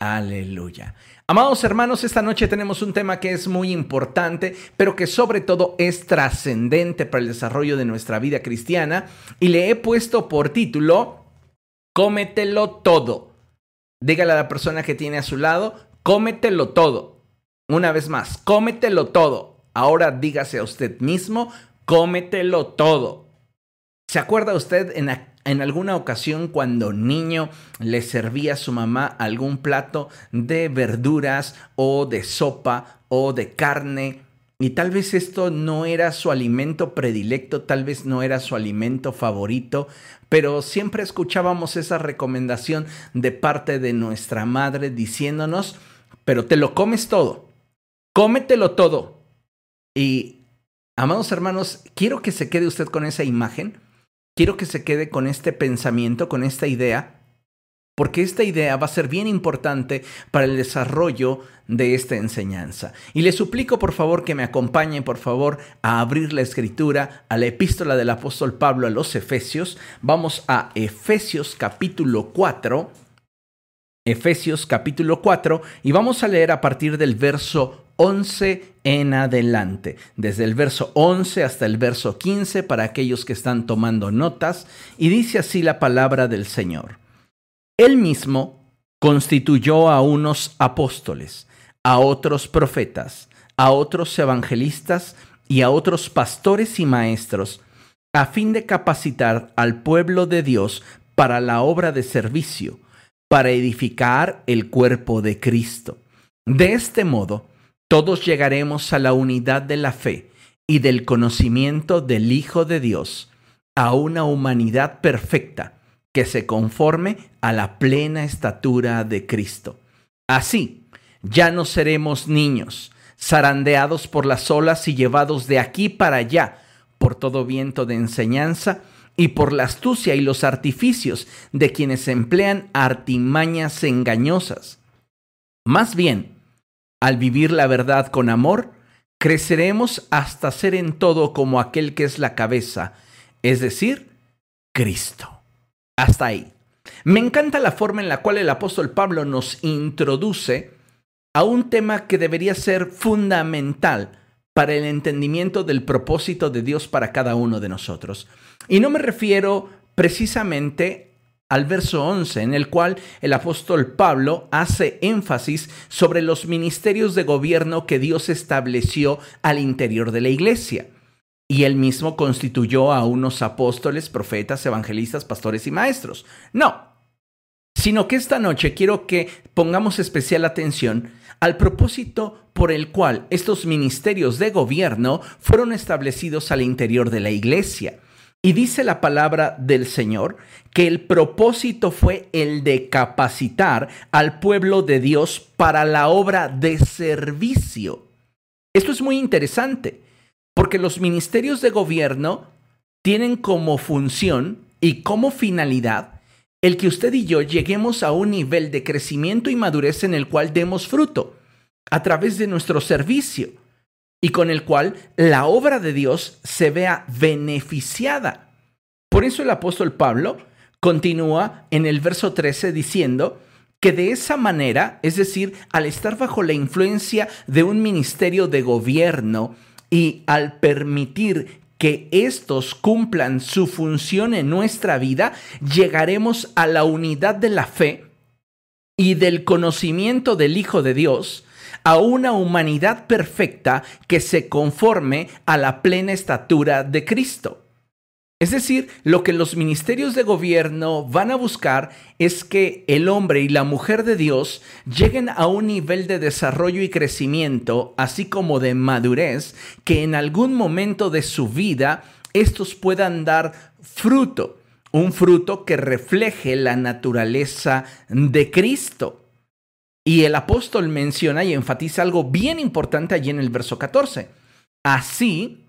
Aleluya. Amados hermanos, esta noche tenemos un tema que es muy importante, pero que sobre todo es trascendente para el desarrollo de nuestra vida cristiana y le he puesto por título, cómetelo todo. Dígale a la persona que tiene a su lado, cómetelo todo. Una vez más, cómetelo todo. Ahora dígase a usted mismo, cómetelo todo. ¿Se acuerda usted en, en alguna ocasión cuando niño le servía a su mamá algún plato de verduras o de sopa o de carne? Y tal vez esto no era su alimento predilecto, tal vez no era su alimento favorito, pero siempre escuchábamos esa recomendación de parte de nuestra madre diciéndonos, pero te lo comes todo, cómetelo todo. Y, amados hermanos, quiero que se quede usted con esa imagen quiero que se quede con este pensamiento, con esta idea, porque esta idea va a ser bien importante para el desarrollo de esta enseñanza. Y le suplico por favor que me acompañe por favor a abrir la escritura a la epístola del apóstol Pablo a los Efesios. Vamos a Efesios capítulo 4. Efesios capítulo 4 y vamos a leer a partir del verso 11 en adelante, desde el verso 11 hasta el verso 15 para aquellos que están tomando notas, y dice así la palabra del Señor. Él mismo constituyó a unos apóstoles, a otros profetas, a otros evangelistas y a otros pastores y maestros, a fin de capacitar al pueblo de Dios para la obra de servicio, para edificar el cuerpo de Cristo. De este modo, todos llegaremos a la unidad de la fe y del conocimiento del Hijo de Dios, a una humanidad perfecta que se conforme a la plena estatura de Cristo. Así, ya no seremos niños, zarandeados por las olas y llevados de aquí para allá por todo viento de enseñanza y por la astucia y los artificios de quienes emplean artimañas engañosas. Más bien, al vivir la verdad con amor, creceremos hasta ser en todo como aquel que es la cabeza, es decir, Cristo. Hasta ahí. Me encanta la forma en la cual el apóstol Pablo nos introduce a un tema que debería ser fundamental para el entendimiento del propósito de Dios para cada uno de nosotros. Y no me refiero precisamente al verso 11, en el cual el apóstol Pablo hace énfasis sobre los ministerios de gobierno que Dios estableció al interior de la iglesia. Y él mismo constituyó a unos apóstoles, profetas, evangelistas, pastores y maestros. No, sino que esta noche quiero que pongamos especial atención al propósito por el cual estos ministerios de gobierno fueron establecidos al interior de la iglesia. Y dice la palabra del Señor que el propósito fue el de capacitar al pueblo de Dios para la obra de servicio. Esto es muy interesante, porque los ministerios de gobierno tienen como función y como finalidad el que usted y yo lleguemos a un nivel de crecimiento y madurez en el cual demos fruto a través de nuestro servicio y con el cual la obra de Dios se vea beneficiada. Por eso el apóstol Pablo continúa en el verso 13 diciendo que de esa manera, es decir, al estar bajo la influencia de un ministerio de gobierno y al permitir que estos cumplan su función en nuestra vida, llegaremos a la unidad de la fe y del conocimiento del Hijo de Dios, a una humanidad perfecta que se conforme a la plena estatura de Cristo. Es decir, lo que los ministerios de gobierno van a buscar es que el hombre y la mujer de Dios lleguen a un nivel de desarrollo y crecimiento, así como de madurez, que en algún momento de su vida estos puedan dar fruto, un fruto que refleje la naturaleza de Cristo. Y el apóstol menciona y enfatiza algo bien importante allí en el verso 14. Así,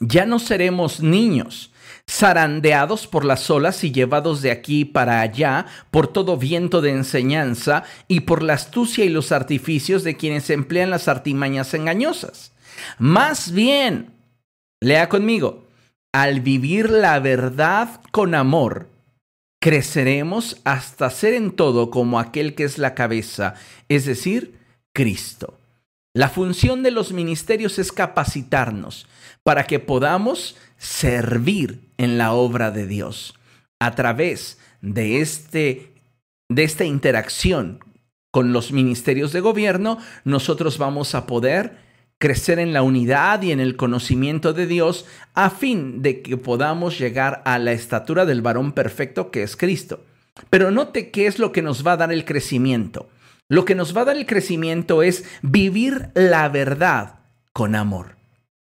ya no seremos niños, zarandeados por las olas y llevados de aquí para allá por todo viento de enseñanza y por la astucia y los artificios de quienes emplean las artimañas engañosas. Más bien, lea conmigo, al vivir la verdad con amor, creceremos hasta ser en todo como aquel que es la cabeza, es decir, Cristo. La función de los ministerios es capacitarnos para que podamos servir en la obra de Dios. A través de, este, de esta interacción con los ministerios de gobierno, nosotros vamos a poder crecer en la unidad y en el conocimiento de Dios a fin de que podamos llegar a la estatura del varón perfecto que es Cristo. Pero note qué es lo que nos va a dar el crecimiento. Lo que nos va a dar el crecimiento es vivir la verdad con amor.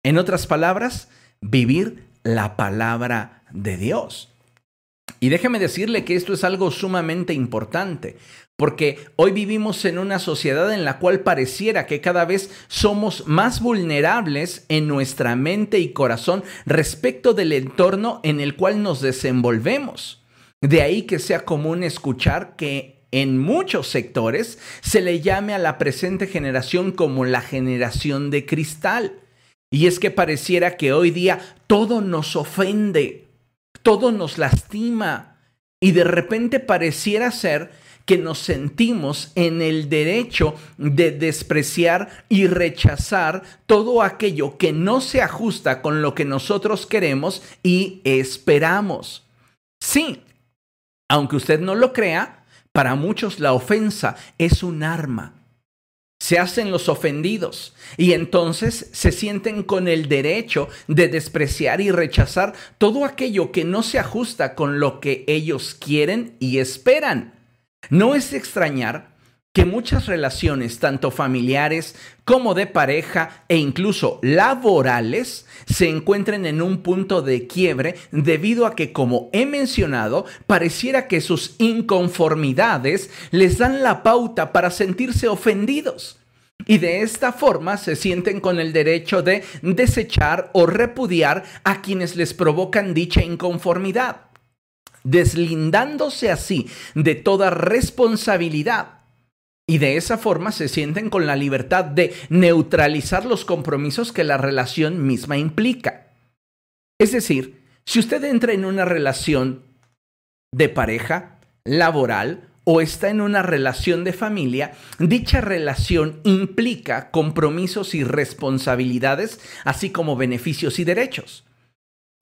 En otras palabras, vivir la palabra de Dios. Y déjeme decirle que esto es algo sumamente importante, porque hoy vivimos en una sociedad en la cual pareciera que cada vez somos más vulnerables en nuestra mente y corazón respecto del entorno en el cual nos desenvolvemos. De ahí que sea común escuchar que en muchos sectores se le llame a la presente generación como la generación de cristal. Y es que pareciera que hoy día todo nos ofende, todo nos lastima y de repente pareciera ser que nos sentimos en el derecho de despreciar y rechazar todo aquello que no se ajusta con lo que nosotros queremos y esperamos. Sí, aunque usted no lo crea, para muchos la ofensa es un arma. Se hacen los ofendidos y entonces se sienten con el derecho de despreciar y rechazar todo aquello que no se ajusta con lo que ellos quieren y esperan. No es extrañar que muchas relaciones, tanto familiares como de pareja e incluso laborales, se encuentren en un punto de quiebre debido a que, como he mencionado, pareciera que sus inconformidades les dan la pauta para sentirse ofendidos. Y de esta forma se sienten con el derecho de desechar o repudiar a quienes les provocan dicha inconformidad, deslindándose así de toda responsabilidad y de esa forma se sienten con la libertad de neutralizar los compromisos que la relación misma implica. Es decir, si usted entra en una relación de pareja, laboral o está en una relación de familia, dicha relación implica compromisos y responsabilidades, así como beneficios y derechos.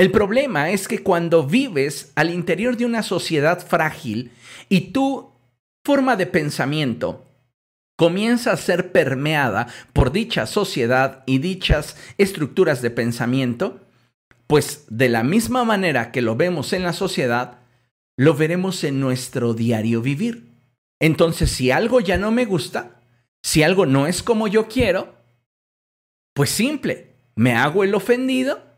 El problema es que cuando vives al interior de una sociedad frágil y tu forma de pensamiento comienza a ser permeada por dicha sociedad y dichas estructuras de pensamiento, pues de la misma manera que lo vemos en la sociedad, lo veremos en nuestro diario vivir. Entonces, si algo ya no me gusta, si algo no es como yo quiero, pues simple, me hago el ofendido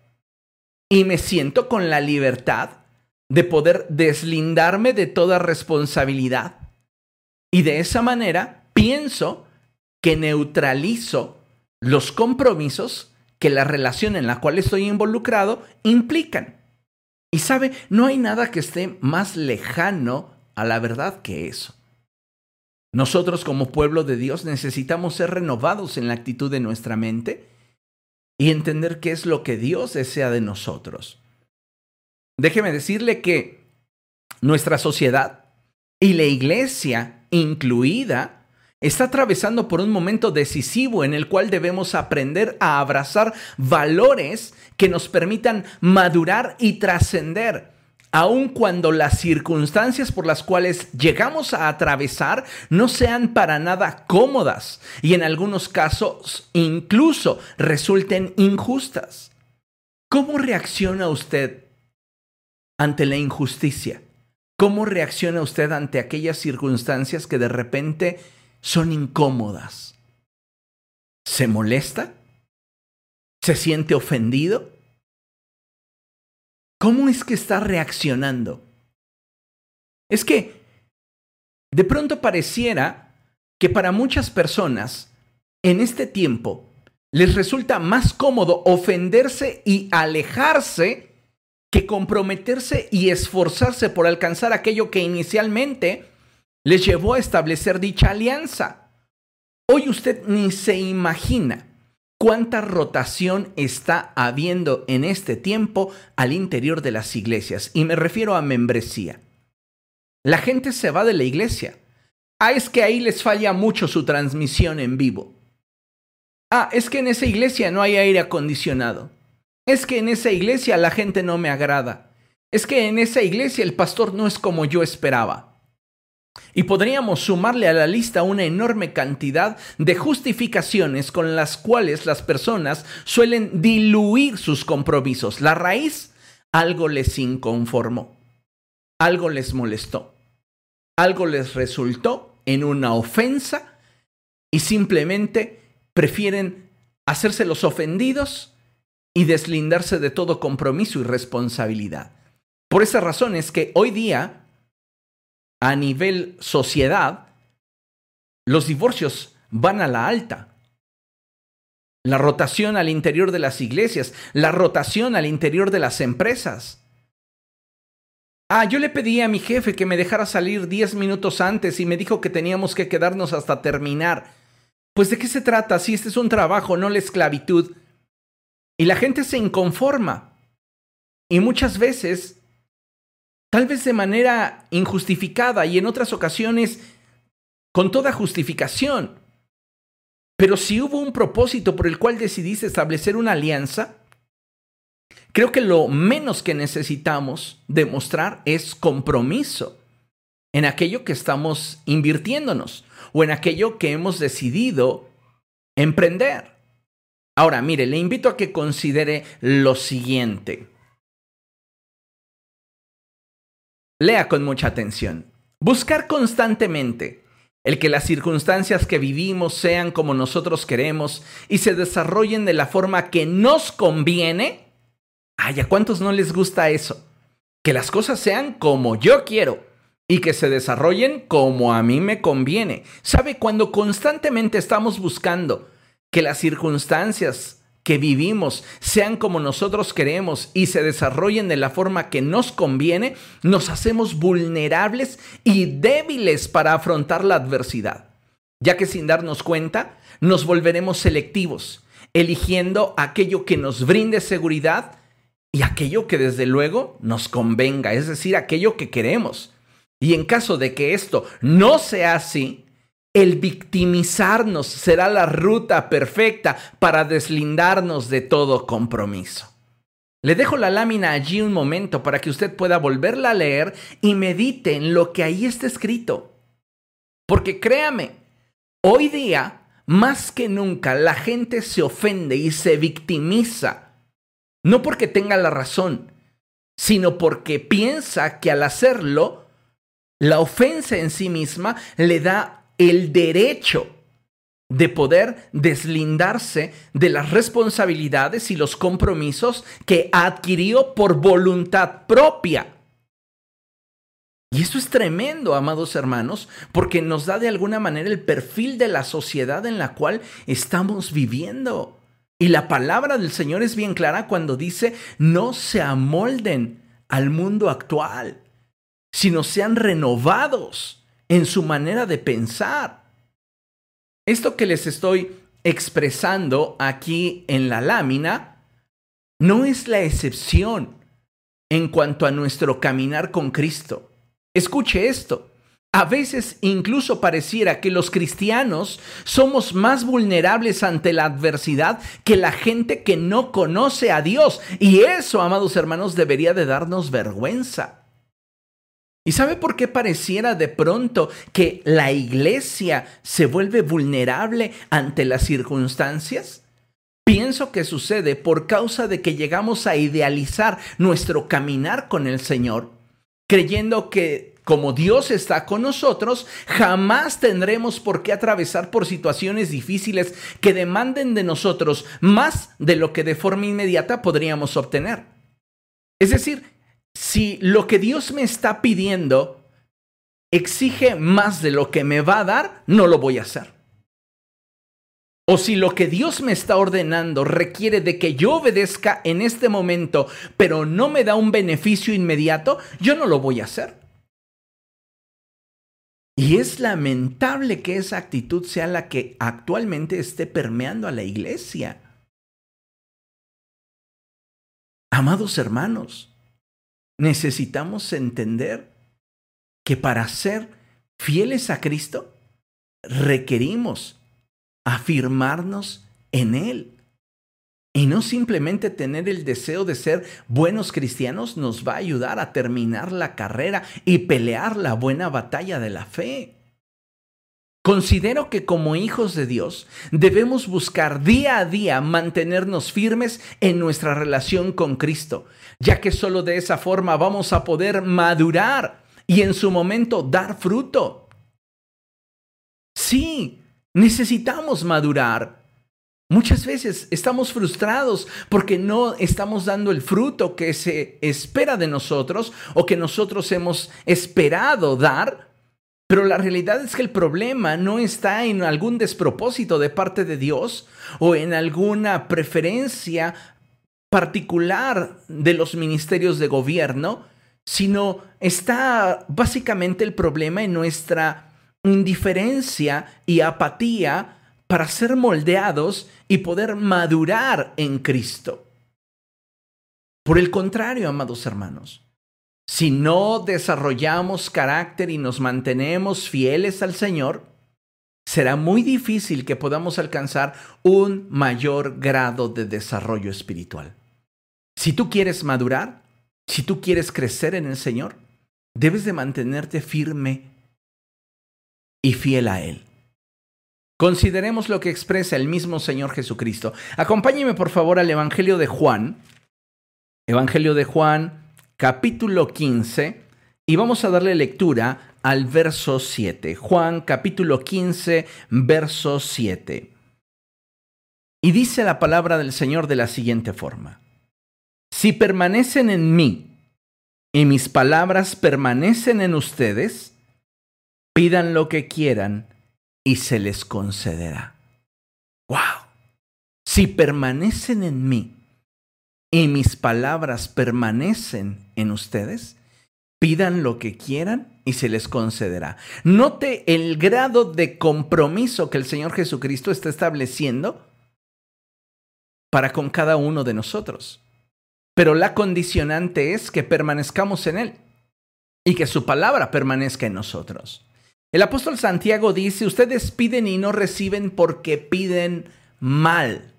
y me siento con la libertad de poder deslindarme de toda responsabilidad. Y de esa manera pienso que neutralizo los compromisos que la relación en la cual estoy involucrado implican. Y sabe, no hay nada que esté más lejano a la verdad que eso. Nosotros como pueblo de Dios necesitamos ser renovados en la actitud de nuestra mente y entender qué es lo que Dios desea de nosotros. Déjeme decirle que nuestra sociedad y la iglesia incluida está atravesando por un momento decisivo en el cual debemos aprender a abrazar valores que nos permitan madurar y trascender, aun cuando las circunstancias por las cuales llegamos a atravesar no sean para nada cómodas y en algunos casos incluso resulten injustas. ¿Cómo reacciona usted ante la injusticia? ¿Cómo reacciona usted ante aquellas circunstancias que de repente son incómodas. ¿Se molesta? ¿Se siente ofendido? ¿Cómo es que está reaccionando? Es que de pronto pareciera que para muchas personas en este tiempo les resulta más cómodo ofenderse y alejarse que comprometerse y esforzarse por alcanzar aquello que inicialmente les llevó a establecer dicha alianza. Hoy usted ni se imagina cuánta rotación está habiendo en este tiempo al interior de las iglesias, y me refiero a membresía. la gente se va de la iglesia. Ah, es que ahí les falla mucho su transmisión en vivo. Ah, es que en esa iglesia no hay aire acondicionado. Es que en esa iglesia la gente no me agrada. Es que en esa iglesia el pastor no es como yo esperaba. Y podríamos sumarle a la lista una enorme cantidad de justificaciones con las cuales las personas suelen diluir sus compromisos. La raíz, algo les inconformó, algo les molestó, algo les resultó en una ofensa y simplemente prefieren hacerse los ofendidos y deslindarse de todo compromiso y responsabilidad. Por esa razón es que hoy día a nivel sociedad, los divorcios van a la alta. La rotación al interior de las iglesias, la rotación al interior de las empresas. Ah, yo le pedí a mi jefe que me dejara salir 10 minutos antes y me dijo que teníamos que quedarnos hasta terminar. Pues de qué se trata si este es un trabajo, no la esclavitud. Y la gente se inconforma. Y muchas veces tal vez de manera injustificada y en otras ocasiones con toda justificación. Pero si hubo un propósito por el cual decidiste establecer una alianza, creo que lo menos que necesitamos demostrar es compromiso en aquello que estamos invirtiéndonos o en aquello que hemos decidido emprender. Ahora, mire, le invito a que considere lo siguiente. Lea con mucha atención. Buscar constantemente el que las circunstancias que vivimos sean como nosotros queremos y se desarrollen de la forma que nos conviene. Ay, ¿a cuántos no les gusta eso? Que las cosas sean como yo quiero y que se desarrollen como a mí me conviene. ¿Sabe? Cuando constantemente estamos buscando que las circunstancias que vivimos sean como nosotros queremos y se desarrollen de la forma que nos conviene, nos hacemos vulnerables y débiles para afrontar la adversidad, ya que sin darnos cuenta nos volveremos selectivos, eligiendo aquello que nos brinde seguridad y aquello que desde luego nos convenga, es decir, aquello que queremos. Y en caso de que esto no sea así, el victimizarnos será la ruta perfecta para deslindarnos de todo compromiso. Le dejo la lámina allí un momento para que usted pueda volverla a leer y medite en lo que ahí está escrito. Porque créame, hoy día, más que nunca, la gente se ofende y se victimiza. No porque tenga la razón, sino porque piensa que al hacerlo, la ofensa en sí misma le da el derecho de poder deslindarse de las responsabilidades y los compromisos que adquirió por voluntad propia. Y eso es tremendo, amados hermanos, porque nos da de alguna manera el perfil de la sociedad en la cual estamos viviendo. Y la palabra del Señor es bien clara cuando dice, no se amolden al mundo actual, sino sean renovados en su manera de pensar. Esto que les estoy expresando aquí en la lámina no es la excepción en cuanto a nuestro caminar con Cristo. Escuche esto. A veces incluso pareciera que los cristianos somos más vulnerables ante la adversidad que la gente que no conoce a Dios. Y eso, amados hermanos, debería de darnos vergüenza. ¿Y sabe por qué pareciera de pronto que la iglesia se vuelve vulnerable ante las circunstancias? Pienso que sucede por causa de que llegamos a idealizar nuestro caminar con el Señor, creyendo que como Dios está con nosotros, jamás tendremos por qué atravesar por situaciones difíciles que demanden de nosotros más de lo que de forma inmediata podríamos obtener. Es decir, si lo que Dios me está pidiendo exige más de lo que me va a dar, no lo voy a hacer. O si lo que Dios me está ordenando requiere de que yo obedezca en este momento, pero no me da un beneficio inmediato, yo no lo voy a hacer. Y es lamentable que esa actitud sea la que actualmente esté permeando a la iglesia. Amados hermanos, necesitamos entender que para ser fieles a Cristo requerimos afirmarnos en Él. Y no simplemente tener el deseo de ser buenos cristianos nos va a ayudar a terminar la carrera y pelear la buena batalla de la fe. Considero que como hijos de Dios debemos buscar día a día mantenernos firmes en nuestra relación con Cristo, ya que solo de esa forma vamos a poder madurar y en su momento dar fruto. Sí, necesitamos madurar Muchas veces estamos frustrados porque no estamos dando el fruto que se espera de nosotros o que nosotros hemos esperado dar, pero la realidad es que el problema no está en algún despropósito de parte de Dios o en alguna preferencia particular de los ministerios de gobierno, sino está básicamente el problema en nuestra indiferencia y apatía para ser moldeados y poder madurar en Cristo. Por el contrario, amados hermanos, si no desarrollamos carácter y nos mantenemos fieles al Señor, será muy difícil que podamos alcanzar un mayor grado de desarrollo espiritual. Si tú quieres madurar, si tú quieres crecer en el Señor, debes de mantenerte firme y fiel a Él. Consideremos lo que expresa el mismo Señor Jesucristo. Acompáñeme por favor al Evangelio de Juan, Evangelio de Juan, capítulo 15, y vamos a darle lectura al verso 7. Juan, capítulo 15, verso 7. Y dice la palabra del Señor de la siguiente forma. Si permanecen en mí y mis palabras permanecen en ustedes, pidan lo que quieran y se les concederá. ¡Wow! Si permanecen en mí y mis palabras permanecen en ustedes, pidan lo que quieran y se les concederá. Note el grado de compromiso que el Señor Jesucristo está estableciendo para con cada uno de nosotros. Pero la condicionante es que permanezcamos en Él y que su palabra permanezca en nosotros. El apóstol Santiago dice, ustedes piden y no reciben porque piden mal.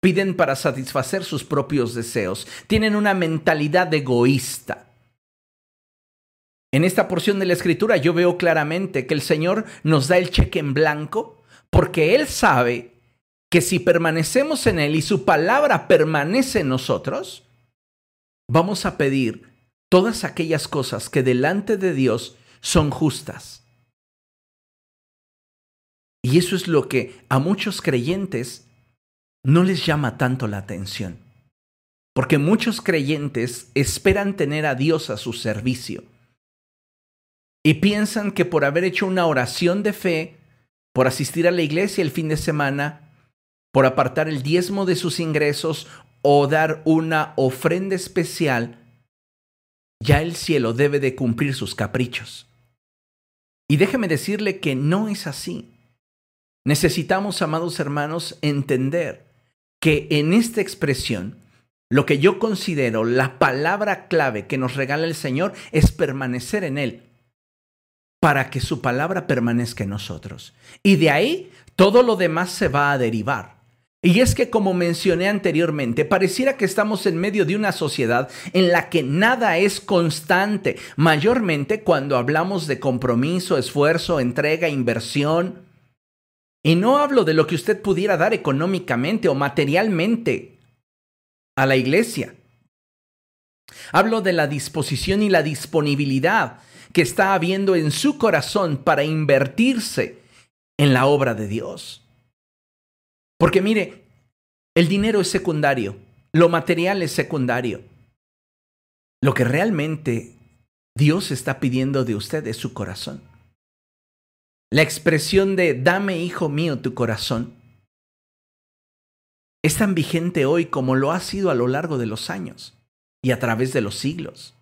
Piden para satisfacer sus propios deseos. Tienen una mentalidad egoísta. En esta porción de la escritura yo veo claramente que el Señor nos da el cheque en blanco porque Él sabe que si permanecemos en Él y su palabra permanece en nosotros, vamos a pedir todas aquellas cosas que delante de Dios son justas. Y eso es lo que a muchos creyentes no les llama tanto la atención. Porque muchos creyentes esperan tener a Dios a su servicio. Y piensan que por haber hecho una oración de fe, por asistir a la iglesia el fin de semana, por apartar el diezmo de sus ingresos o dar una ofrenda especial, ya el cielo debe de cumplir sus caprichos. Y déjeme decirle que no es así. Necesitamos, amados hermanos, entender que en esta expresión, lo que yo considero la palabra clave que nos regala el Señor es permanecer en Él, para que su palabra permanezca en nosotros. Y de ahí todo lo demás se va a derivar. Y es que, como mencioné anteriormente, pareciera que estamos en medio de una sociedad en la que nada es constante, mayormente cuando hablamos de compromiso, esfuerzo, entrega, inversión. Y no hablo de lo que usted pudiera dar económicamente o materialmente a la iglesia. Hablo de la disposición y la disponibilidad que está habiendo en su corazón para invertirse en la obra de Dios. Porque mire, el dinero es secundario, lo material es secundario. Lo que realmente Dios está pidiendo de usted es su corazón. La expresión de dame, hijo mío, tu corazón es tan vigente hoy como lo ha sido a lo largo de los años y a través de los siglos.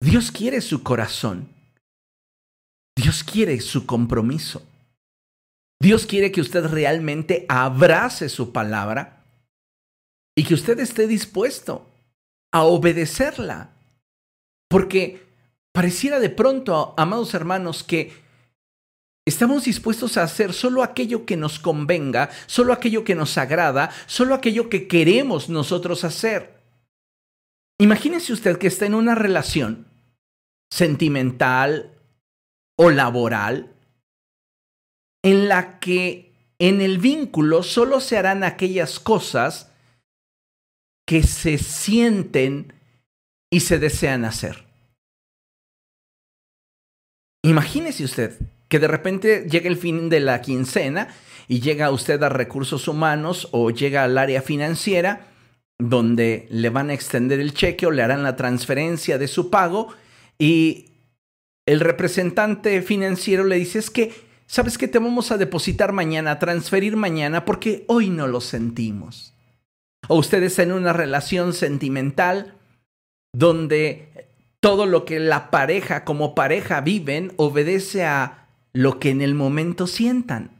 Dios quiere su corazón. Dios quiere su compromiso. Dios quiere que usted realmente abrace su palabra y que usted esté dispuesto a obedecerla. Porque Pareciera de pronto, amados hermanos, que estamos dispuestos a hacer solo aquello que nos convenga, solo aquello que nos agrada, solo aquello que queremos nosotros hacer. Imagínese usted que está en una relación sentimental o laboral en la que en el vínculo solo se harán aquellas cosas que se sienten y se desean hacer. Imagínese usted que de repente llega el fin de la quincena y llega usted a recursos humanos o llega al área financiera donde le van a extender el cheque o le harán la transferencia de su pago y el representante financiero le dice es que, ¿sabes que te vamos a depositar mañana, a transferir mañana porque hoy no lo sentimos? O usted está en una relación sentimental donde todo lo que la pareja como pareja viven obedece a lo que en el momento sientan.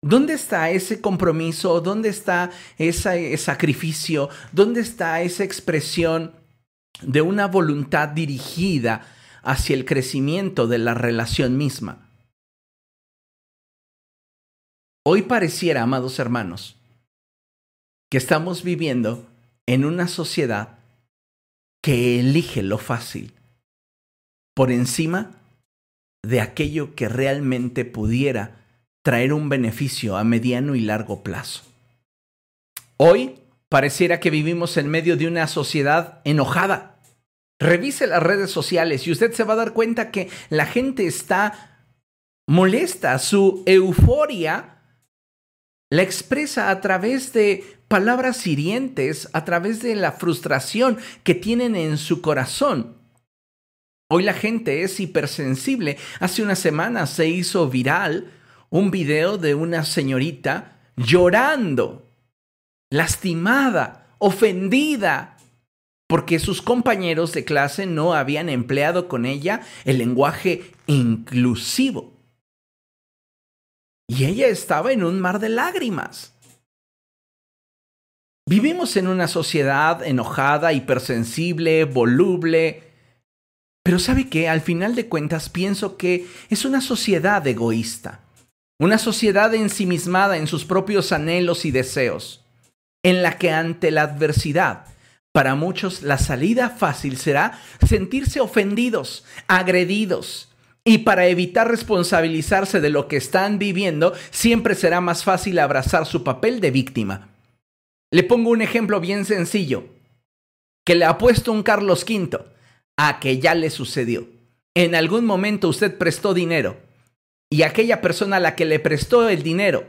¿Dónde está ese compromiso? ¿Dónde está ese sacrificio? ¿Dónde está esa expresión de una voluntad dirigida hacia el crecimiento de la relación misma? Hoy pareciera, amados hermanos, que estamos viviendo en una sociedad que elige lo fácil por encima de aquello que realmente pudiera traer un beneficio a mediano y largo plazo. Hoy pareciera que vivimos en medio de una sociedad enojada. Revise las redes sociales y usted se va a dar cuenta que la gente está molesta, su euforia la expresa a través de palabras hirientes, a través de la frustración que tienen en su corazón. Hoy la gente es hipersensible. Hace unas semanas se hizo viral un video de una señorita llorando, lastimada, ofendida, porque sus compañeros de clase no habían empleado con ella el lenguaje inclusivo. Y ella estaba en un mar de lágrimas. Vivimos en una sociedad enojada, hipersensible, voluble. Pero sabe que al final de cuentas pienso que es una sociedad egoísta, una sociedad ensimismada en sus propios anhelos y deseos, en la que ante la adversidad, para muchos la salida fácil será sentirse ofendidos, agredidos, y para evitar responsabilizarse de lo que están viviendo, siempre será más fácil abrazar su papel de víctima. Le pongo un ejemplo bien sencillo, que le ha puesto un Carlos V a que ya le sucedió. En algún momento usted prestó dinero y aquella persona a la que le prestó el dinero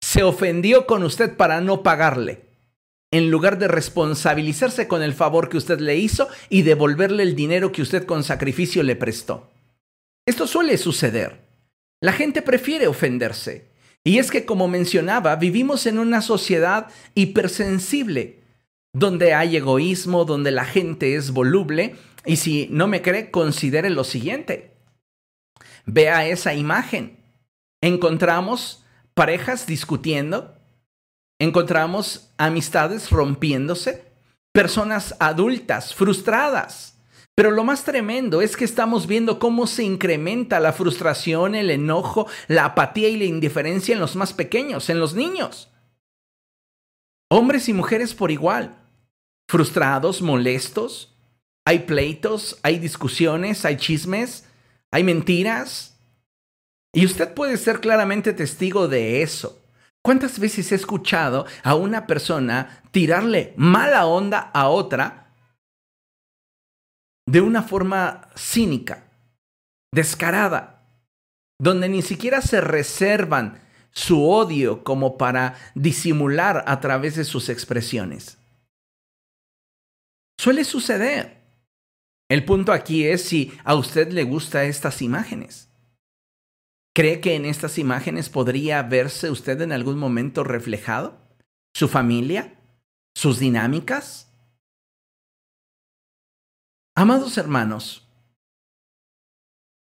se ofendió con usted para no pagarle, en lugar de responsabilizarse con el favor que usted le hizo y devolverle el dinero que usted con sacrificio le prestó. Esto suele suceder. La gente prefiere ofenderse. Y es que, como mencionaba, vivimos en una sociedad hipersensible, donde hay egoísmo, donde la gente es voluble. Y si no me cree, considere lo siguiente. Vea esa imagen. Encontramos parejas discutiendo, encontramos amistades rompiéndose, personas adultas frustradas, pero lo más tremendo es que estamos viendo cómo se incrementa la frustración, el enojo, la apatía y la indiferencia en los más pequeños, en los niños. Hombres y mujeres por igual. Frustrados, molestos. Hay pleitos, hay discusiones, hay chismes, hay mentiras. Y usted puede ser claramente testigo de eso. ¿Cuántas veces he escuchado a una persona tirarle mala onda a otra de una forma cínica, descarada, donde ni siquiera se reservan su odio como para disimular a través de sus expresiones. Suele suceder. El punto aquí es si a usted le gustan estas imágenes. ¿Cree que en estas imágenes podría verse usted en algún momento reflejado? ¿Su familia? ¿Sus dinámicas? Amados hermanos,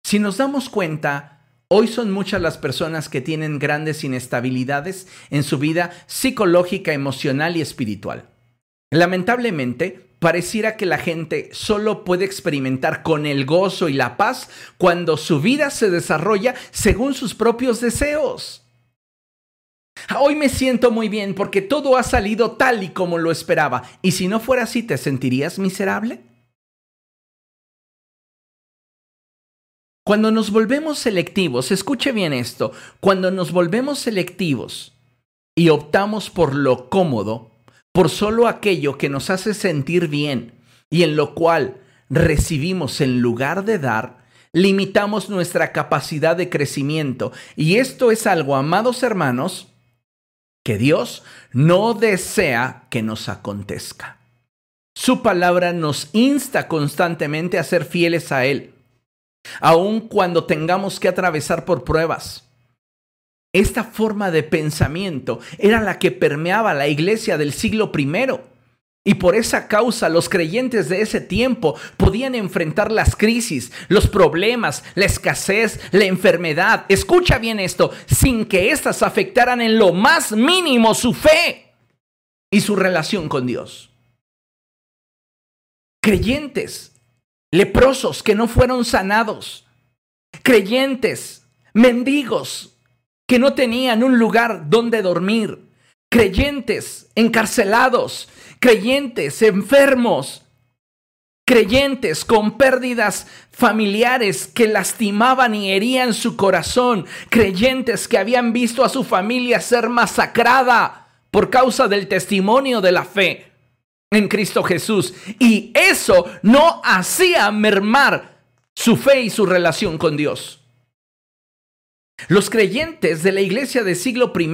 si nos damos cuenta, hoy son muchas las personas que tienen grandes inestabilidades en su vida psicológica, emocional y espiritual. Lamentablemente, pareciera que la gente solo puede experimentar con el gozo y la paz cuando su vida se desarrolla según sus propios deseos. Hoy me siento muy bien porque todo ha salido tal y como lo esperaba. ¿Y si no fuera así, te sentirías miserable? Cuando nos volvemos selectivos, escuche bien esto, cuando nos volvemos selectivos y optamos por lo cómodo, por solo aquello que nos hace sentir bien y en lo cual recibimos en lugar de dar, limitamos nuestra capacidad de crecimiento. Y esto es algo, amados hermanos, que Dios no desea que nos acontezca. Su palabra nos insta constantemente a ser fieles a Él, aun cuando tengamos que atravesar por pruebas. Esta forma de pensamiento era la que permeaba la iglesia del siglo primero. Y por esa causa los creyentes de ese tiempo podían enfrentar las crisis, los problemas, la escasez, la enfermedad. Escucha bien esto, sin que éstas afectaran en lo más mínimo su fe y su relación con Dios. Creyentes, leprosos que no fueron sanados, creyentes, mendigos que no tenían un lugar donde dormir, creyentes encarcelados, creyentes enfermos, creyentes con pérdidas familiares que lastimaban y herían su corazón, creyentes que habían visto a su familia ser masacrada por causa del testimonio de la fe en Cristo Jesús. Y eso no hacía mermar su fe y su relación con Dios. Los creyentes de la iglesia del siglo I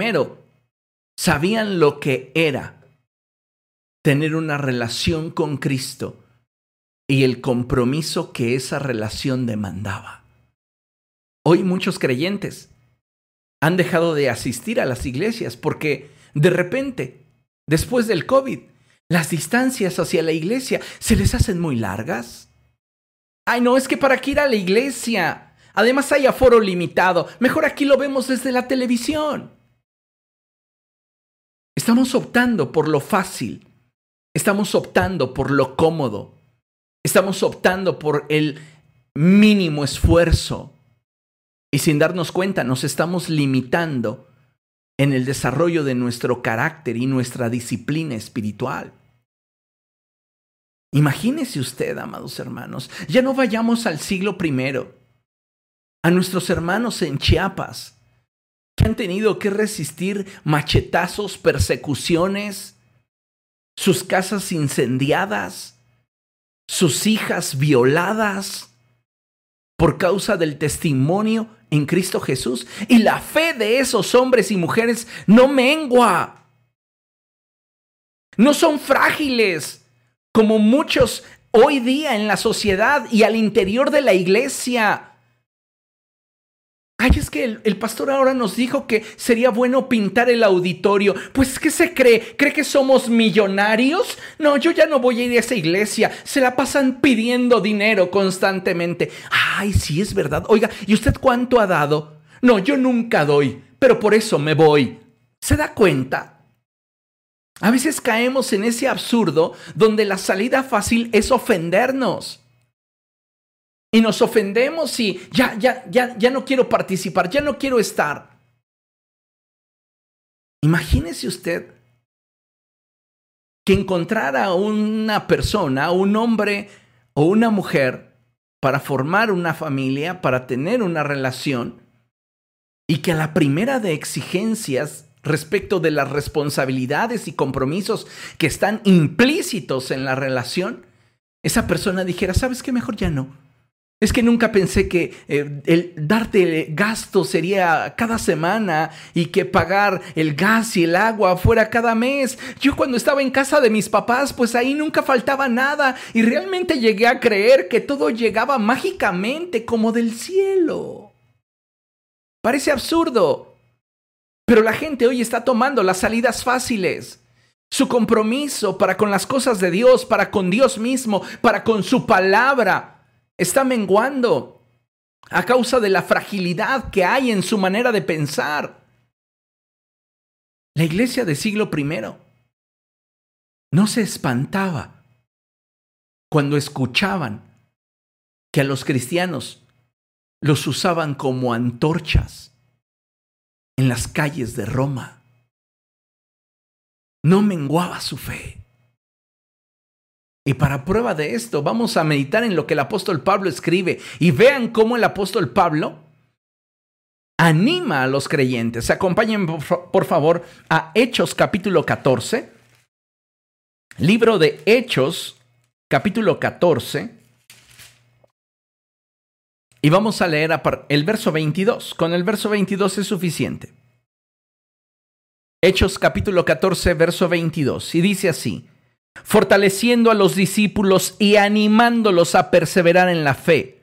sabían lo que era tener una relación con Cristo y el compromiso que esa relación demandaba. Hoy muchos creyentes han dejado de asistir a las iglesias porque de repente, después del COVID, las distancias hacia la iglesia se les hacen muy largas. Ay, no, es que para qué ir a la iglesia. Además hay aforo limitado. Mejor aquí lo vemos desde la televisión. Estamos optando por lo fácil Estamos optando por lo cómodo. Estamos optando por el mínimo esfuerzo. Y sin darnos cuenta nos estamos limitando en el desarrollo de nuestro carácter y nuestra disciplina espiritual. Imagínese usted, amados hermanos, ya no vayamos al siglo primero, a nuestros hermanos en Chiapas, que han tenido que resistir machetazos, persecuciones, sus casas incendiadas, sus hijas violadas por causa del testimonio en Cristo Jesús. Y la fe de esos hombres y mujeres no mengua. No son frágiles como muchos hoy día en la sociedad y al interior de la iglesia. Ay, es que el, pastor ahora nos dijo que sería bueno pintar el auditorio. Pues, ¿qué se cree? ¿Cree que somos millonarios? No, yo ya no voy a ir a esa iglesia. Se la pasan pidiendo dinero constantemente. Ay, sí, es verdad. Oiga, ¿y usted cuánto ha dado? No, yo nunca doy, pero por eso me voy. ¿Se da cuenta? A veces caemos en ese absurdo donde la salida fácil es ofendernos. Y nos ofendemos y ya, ya, ya, ya no quiero participar, ya no quiero estar. Imagínese usted que encontrara a una persona, un hombre o una mujer para formar una familia, para tener una relación, y que a la primera de exigencias respecto de las responsabilidades y compromisos que están implícitos en la relación, esa persona dijera, ¿sabes qué? Mejor ya no. Es que nunca pensé que eh, el darte gasto sería cada semana y que pagar el gas y el agua fuera cada mes. Yo cuando estaba en casa de mis papás, pues ahí nunca faltaba nada y realmente llegué a creer que todo llegaba mágicamente como del cielo. Parece absurdo, pero la gente hoy está tomando las salidas fáciles. Su compromiso para con las cosas de Dios, para con Dios mismo, para con su palabra está menguando a causa de la fragilidad que hay en su manera de pensar. La iglesia del siglo I no se espantaba cuando escuchaban que a los cristianos los usaban como antorchas en las calles de Roma. No menguaba su fe. Y para prueba de esto, vamos a meditar en lo que el apóstol Pablo escribe y vean cómo el apóstol Pablo anima a los creyentes. Acompáñenme por favor a Hechos capítulo 14. Libro de Hechos capítulo 14. Y vamos a leer el verso 22. Con el verso 22 es suficiente. Hechos capítulo 14, verso 22. Y dice así, fortaleciendo a los discípulos y animándolos a perseverar en la fe,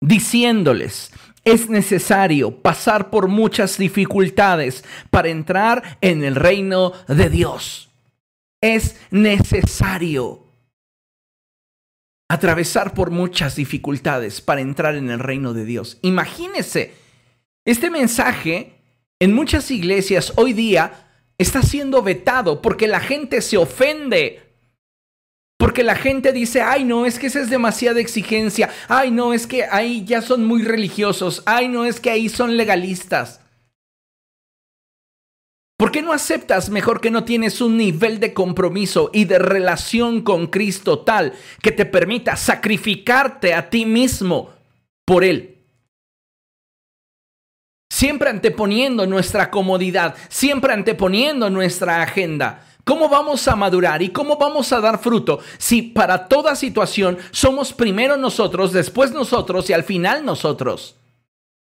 diciéndoles, es necesario pasar por muchas dificultades para entrar en el reino de Dios. Es necesario atravesar por muchas dificultades para entrar en el reino de Dios. Imagínese, este mensaje en muchas iglesias hoy día está siendo vetado porque la gente se ofende porque la gente dice, ay no, es que esa es demasiada exigencia, ay no, es que ahí ya son muy religiosos, ay no, es que ahí son legalistas. ¿Por qué no aceptas mejor que no tienes un nivel de compromiso y de relación con Cristo tal que te permita sacrificarte a ti mismo por Él? Siempre anteponiendo nuestra comodidad, siempre anteponiendo nuestra agenda. ¿Cómo vamos a madurar y cómo vamos a dar fruto si para toda situación somos primero nosotros, después nosotros y al final nosotros?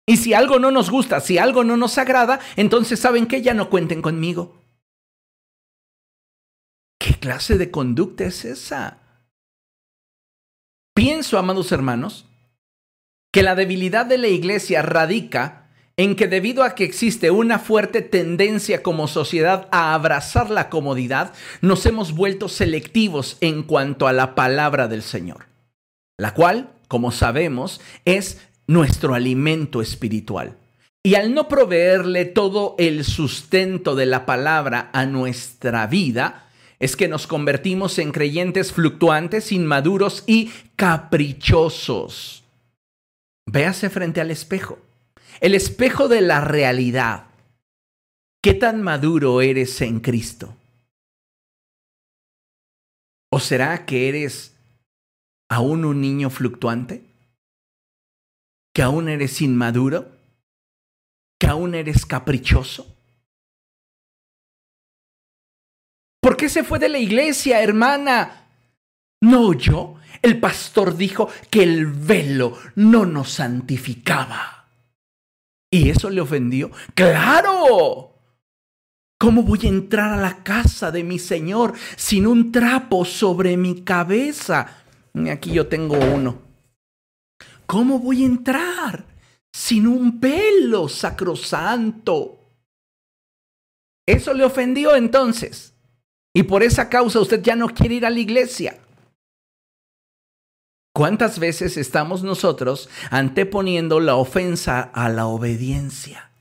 Y si algo no nos gusta, si algo no nos agrada, entonces saben que ya no cuenten conmigo. ¿Qué clase de conducta es esa? Pienso, amados hermanos, que la debilidad de la iglesia radica en que debido a que existe una fuerte tendencia como sociedad a abrazar la comodidad, nos hemos vuelto selectivos en cuanto a la palabra del Señor, la cual, como sabemos, es nuestro alimento espiritual. Y al no proveerle todo el sustento de la palabra a nuestra vida, es que nos convertimos en creyentes fluctuantes, inmaduros y caprichosos. Véase frente al espejo el espejo de la realidad. ¿Qué tan maduro eres en Cristo? ¿O será que eres aún un niño fluctuante? ¿Que aún eres inmaduro? ¿Que aún eres caprichoso? ¿Por qué se fue de la iglesia, hermana? No yo. El pastor dijo que el velo no nos santificaba. ¿Y eso le ofendió? Claro. ¿Cómo voy a entrar a la casa de mi Señor sin un trapo sobre mi cabeza? Aquí yo tengo uno. ¿Cómo voy a entrar sin un pelo sacrosanto? Eso le ofendió entonces. Y por esa causa usted ya no quiere ir a la iglesia. ¿Cuántas veces estamos nosotros anteponiendo la ofensa a la obediencia?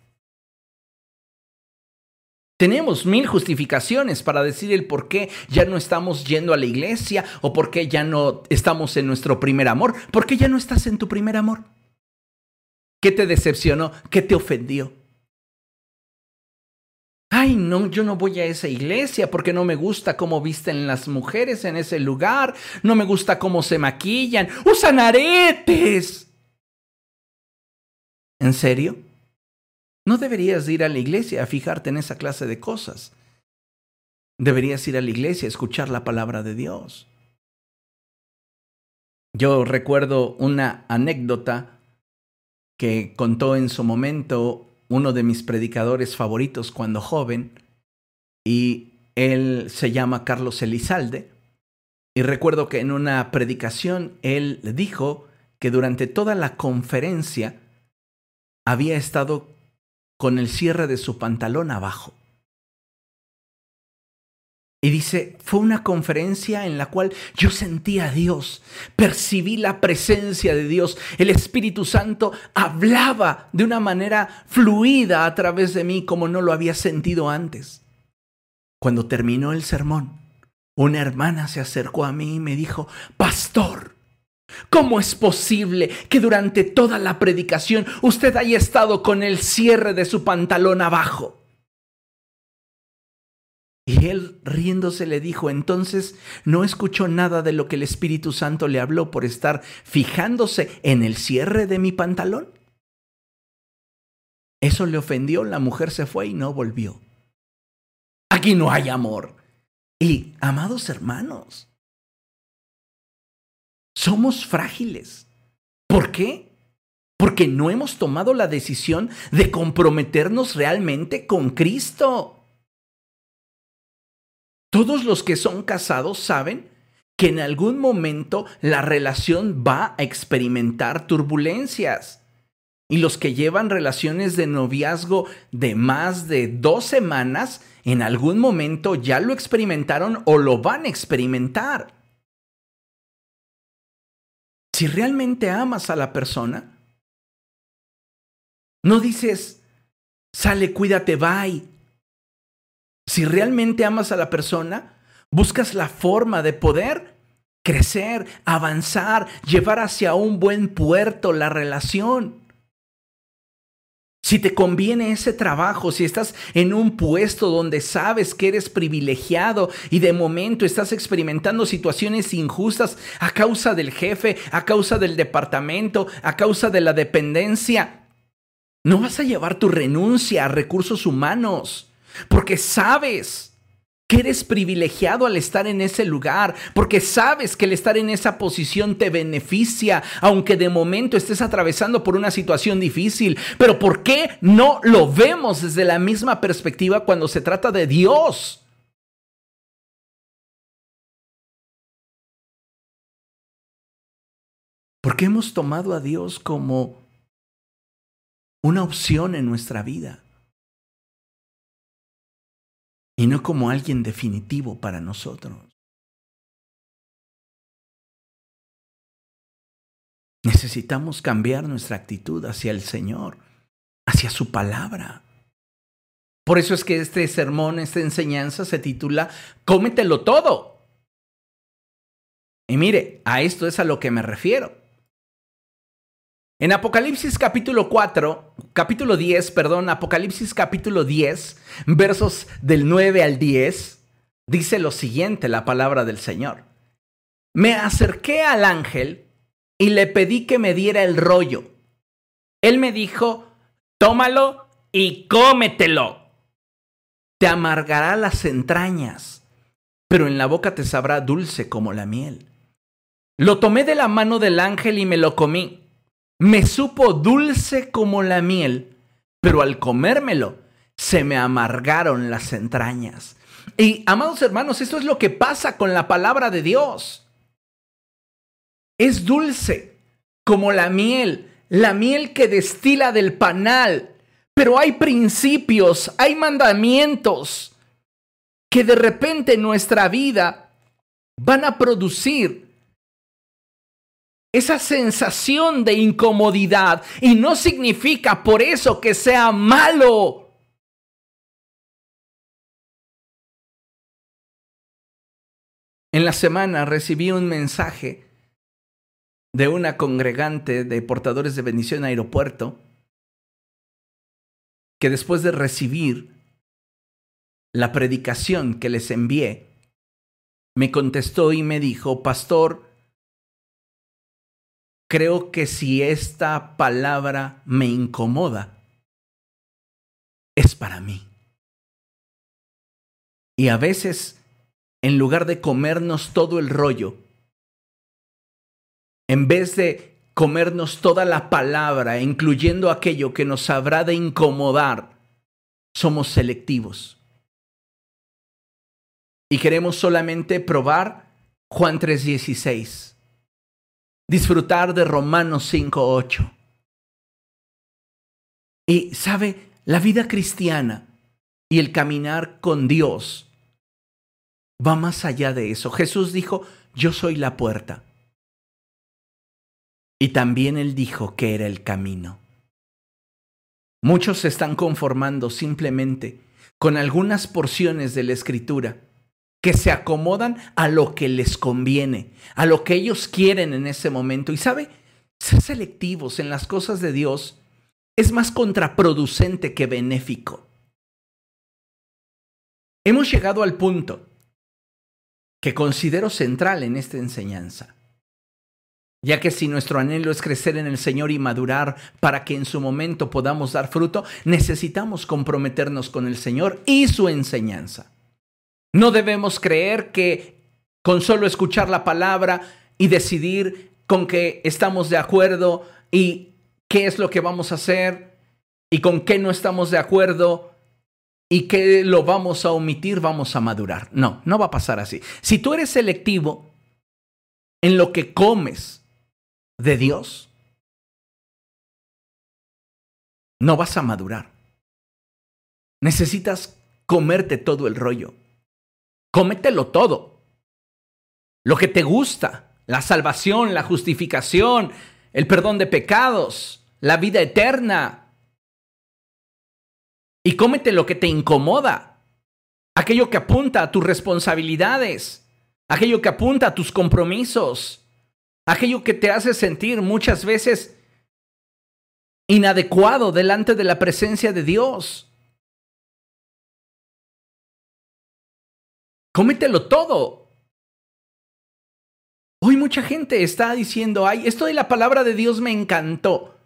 Tenemos mil justificaciones para decir el por qué ya no estamos yendo a la iglesia o por qué ya no estamos en nuestro primer amor. ¿Por qué ya no estás en tu primer amor? ¿Qué te decepcionó? ¿Qué te ofendió? Ay, no, yo no voy a esa iglesia porque no me gusta cómo visten las mujeres en ese lugar, no me gusta cómo se maquillan, usan aretes. ¿En serio? No deberías ir a la iglesia a fijarte en esa clase de cosas. Deberías ir a la iglesia a escuchar la palabra de Dios. Yo recuerdo una anécdota que contó en su momento uno de mis predicadores favoritos cuando joven, y él se llama Carlos Elizalde. Y recuerdo que en una predicación él dijo que durante toda la conferencia había estado con el cierre de su pantalón abajo. Y dice, fue una conferencia en la cual yo sentí a Dios, percibí la presencia de Dios, el Espíritu Santo hablaba de una manera fluida a través de mí como no lo había sentido antes. Cuando terminó el sermón, una hermana se acercó a mí y me dijo, Pastor, ¿cómo es posible que durante toda la predicación usted haya estado con el cierre de su pantalón abajo? Y él riéndose le dijo, entonces no escuchó nada de lo que el Espíritu Santo le habló por estar fijándose en el cierre de mi pantalón. Eso le ofendió, la mujer se fue y no volvió. Aquí no hay amor. Y, amados hermanos, somos frágiles. ¿Por qué? Porque no hemos tomado la decisión de comprometernos realmente con Cristo. Todos los que son casados saben que en algún momento la relación va a experimentar turbulencias. Y los que llevan relaciones de noviazgo de más de dos semanas en algún momento ya lo experimentaron o lo van a experimentar. Si realmente amas a la persona, no dices, sale, cuídate, bye. Si realmente amas a la persona, buscas la forma de poder crecer, avanzar, llevar hacia un buen puerto la relación. Si te conviene ese trabajo, si estás en un puesto donde sabes que eres privilegiado y de momento estás experimentando situaciones injustas a causa del jefe, a causa del departamento, a causa de la dependencia, no vas a llevar tu renuncia a recursos humanos porque sabes que eres privilegiado al estar en ese lugar, porque sabes que el estar en esa posición te beneficia, aunque de momento estés atravesando por una situación difícil. Pero ¿por qué no lo vemos desde la misma perspectiva cuando se trata de Dios? Porque hemos tomado a Dios como una opción en nuestra vida y no como alguien definitivo para nosotros. Necesitamos cambiar nuestra actitud hacia el Señor, hacia su palabra. Por eso es que este sermón, esta enseñanza se titula Cómetelo todo. Y mire, a esto es a lo que me refiero. En Apocalipsis capítulo 4, capítulo 10, perdón, Apocalipsis capítulo 10, versos del 9 al 10, dice lo siguiente la palabra del Señor. Me acerqué al ángel y le pedí que me diera el rollo. Él me dijo, tómalo y cómetelo. Te amargará las entrañas, pero en la boca te sabrá dulce como la miel. Lo tomé de la mano del ángel y me lo comí me supo dulce como la miel, pero al comérmelo se me amargaron las entrañas. Y amados hermanos, esto es lo que pasa con la palabra de Dios. Es dulce como la miel, la miel que destila del panal, pero hay principios, hay mandamientos que de repente en nuestra vida van a producir esa sensación de incomodidad y no significa por eso que sea malo. En la semana recibí un mensaje de una congregante de portadores de bendición aeropuerto que después de recibir la predicación que les envié, me contestó y me dijo, pastor, creo que si esta palabra me incomoda, es para mí. Y a veces, en lugar de comernos todo el rollo, en vez de comernos toda la palabra, incluyendo aquello que nos habrá de incomodar, somos selectivos. Y queremos solamente probar Juan 3:16 disfrutar de Romanos 5.8. Y sabe, la vida cristiana y el caminar con Dios va más allá de eso. Jesús dijo, yo soy la puerta. Y también él dijo que era el camino. Muchos se están conformando simplemente con algunas porciones de la escritura que se acomodan a lo que les conviene, a lo que ellos quieren en ese momento. Y sabe, ser selectivos en las cosas de Dios es más contraproducente que benéfico. Hemos llegado al punto que considero central en esta enseñanza, ya que si nuestro anhelo es crecer en el Señor y madurar para que en su momento podamos dar fruto, necesitamos comprometernos con el Señor y su enseñanza. No debemos creer que con solo escuchar la palabra y decidir con que estamos de acuerdo y qué es lo que vamos a hacer y con qué no estamos de acuerdo y qué lo vamos a omitir, vamos a madurar. No, no va a pasar así. Si tú eres selectivo en lo que comes de Dios, no vas a madurar. Necesitas comerte todo el rollo. Cómetelo todo. Lo que te gusta, la salvación, la justificación, el perdón de pecados, la vida eterna. Y cómete lo que te incomoda, aquello que apunta a tus responsabilidades, aquello que apunta a tus compromisos, aquello que te hace sentir muchas veces inadecuado delante de la presencia de Dios. Cómetelo todo. Hoy mucha gente está diciendo, ay, esto de la palabra de Dios me encantó.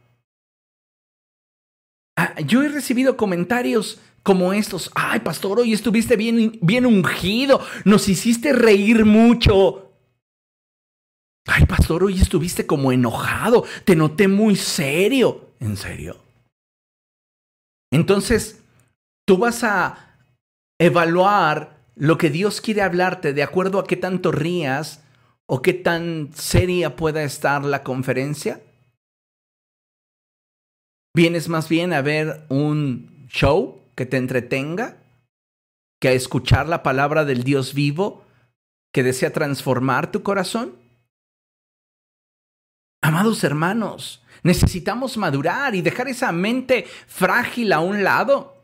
Ah, yo he recibido comentarios como estos, ay, pastor, hoy estuviste bien, bien ungido, nos hiciste reír mucho. Ay, pastor, hoy estuviste como enojado, te noté muy serio. ¿En serio? Entonces, tú vas a evaluar lo que Dios quiere hablarte de acuerdo a qué tanto rías o qué tan seria pueda estar la conferencia? ¿Vienes más bien a ver un show que te entretenga? ¿Que a escuchar la palabra del Dios vivo que desea transformar tu corazón? Amados hermanos, necesitamos madurar y dejar esa mente frágil a un lado.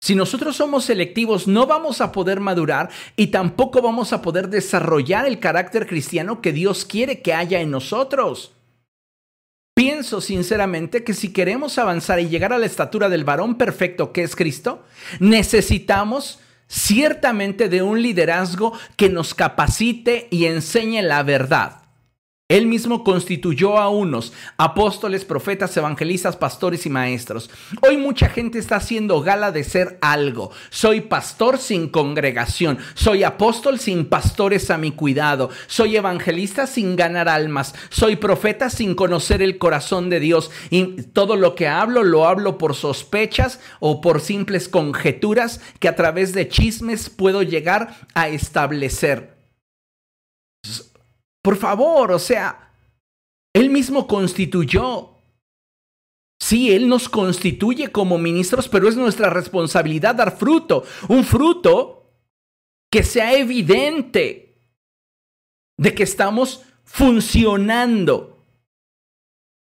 Si nosotros somos selectivos, no vamos a poder madurar y tampoco vamos a poder desarrollar el carácter cristiano que Dios quiere que haya en nosotros. Pienso sinceramente que si queremos avanzar y llegar a la estatura del varón perfecto que es Cristo, necesitamos ciertamente de un liderazgo que nos capacite y enseñe la verdad. Él mismo constituyó a unos apóstoles, profetas, evangelistas, pastores y maestros. Hoy mucha gente está haciendo gala de ser algo. Soy pastor sin congregación. Soy apóstol sin pastores a mi cuidado. Soy evangelista sin ganar almas. Soy profeta sin conocer el corazón de Dios. Y todo lo que hablo lo hablo por sospechas o por simples conjeturas que a través de chismes puedo llegar a establecer. Por favor, o sea, Él mismo constituyó. Sí, Él nos constituye como ministros, pero es nuestra responsabilidad dar fruto. Un fruto que sea evidente de que estamos funcionando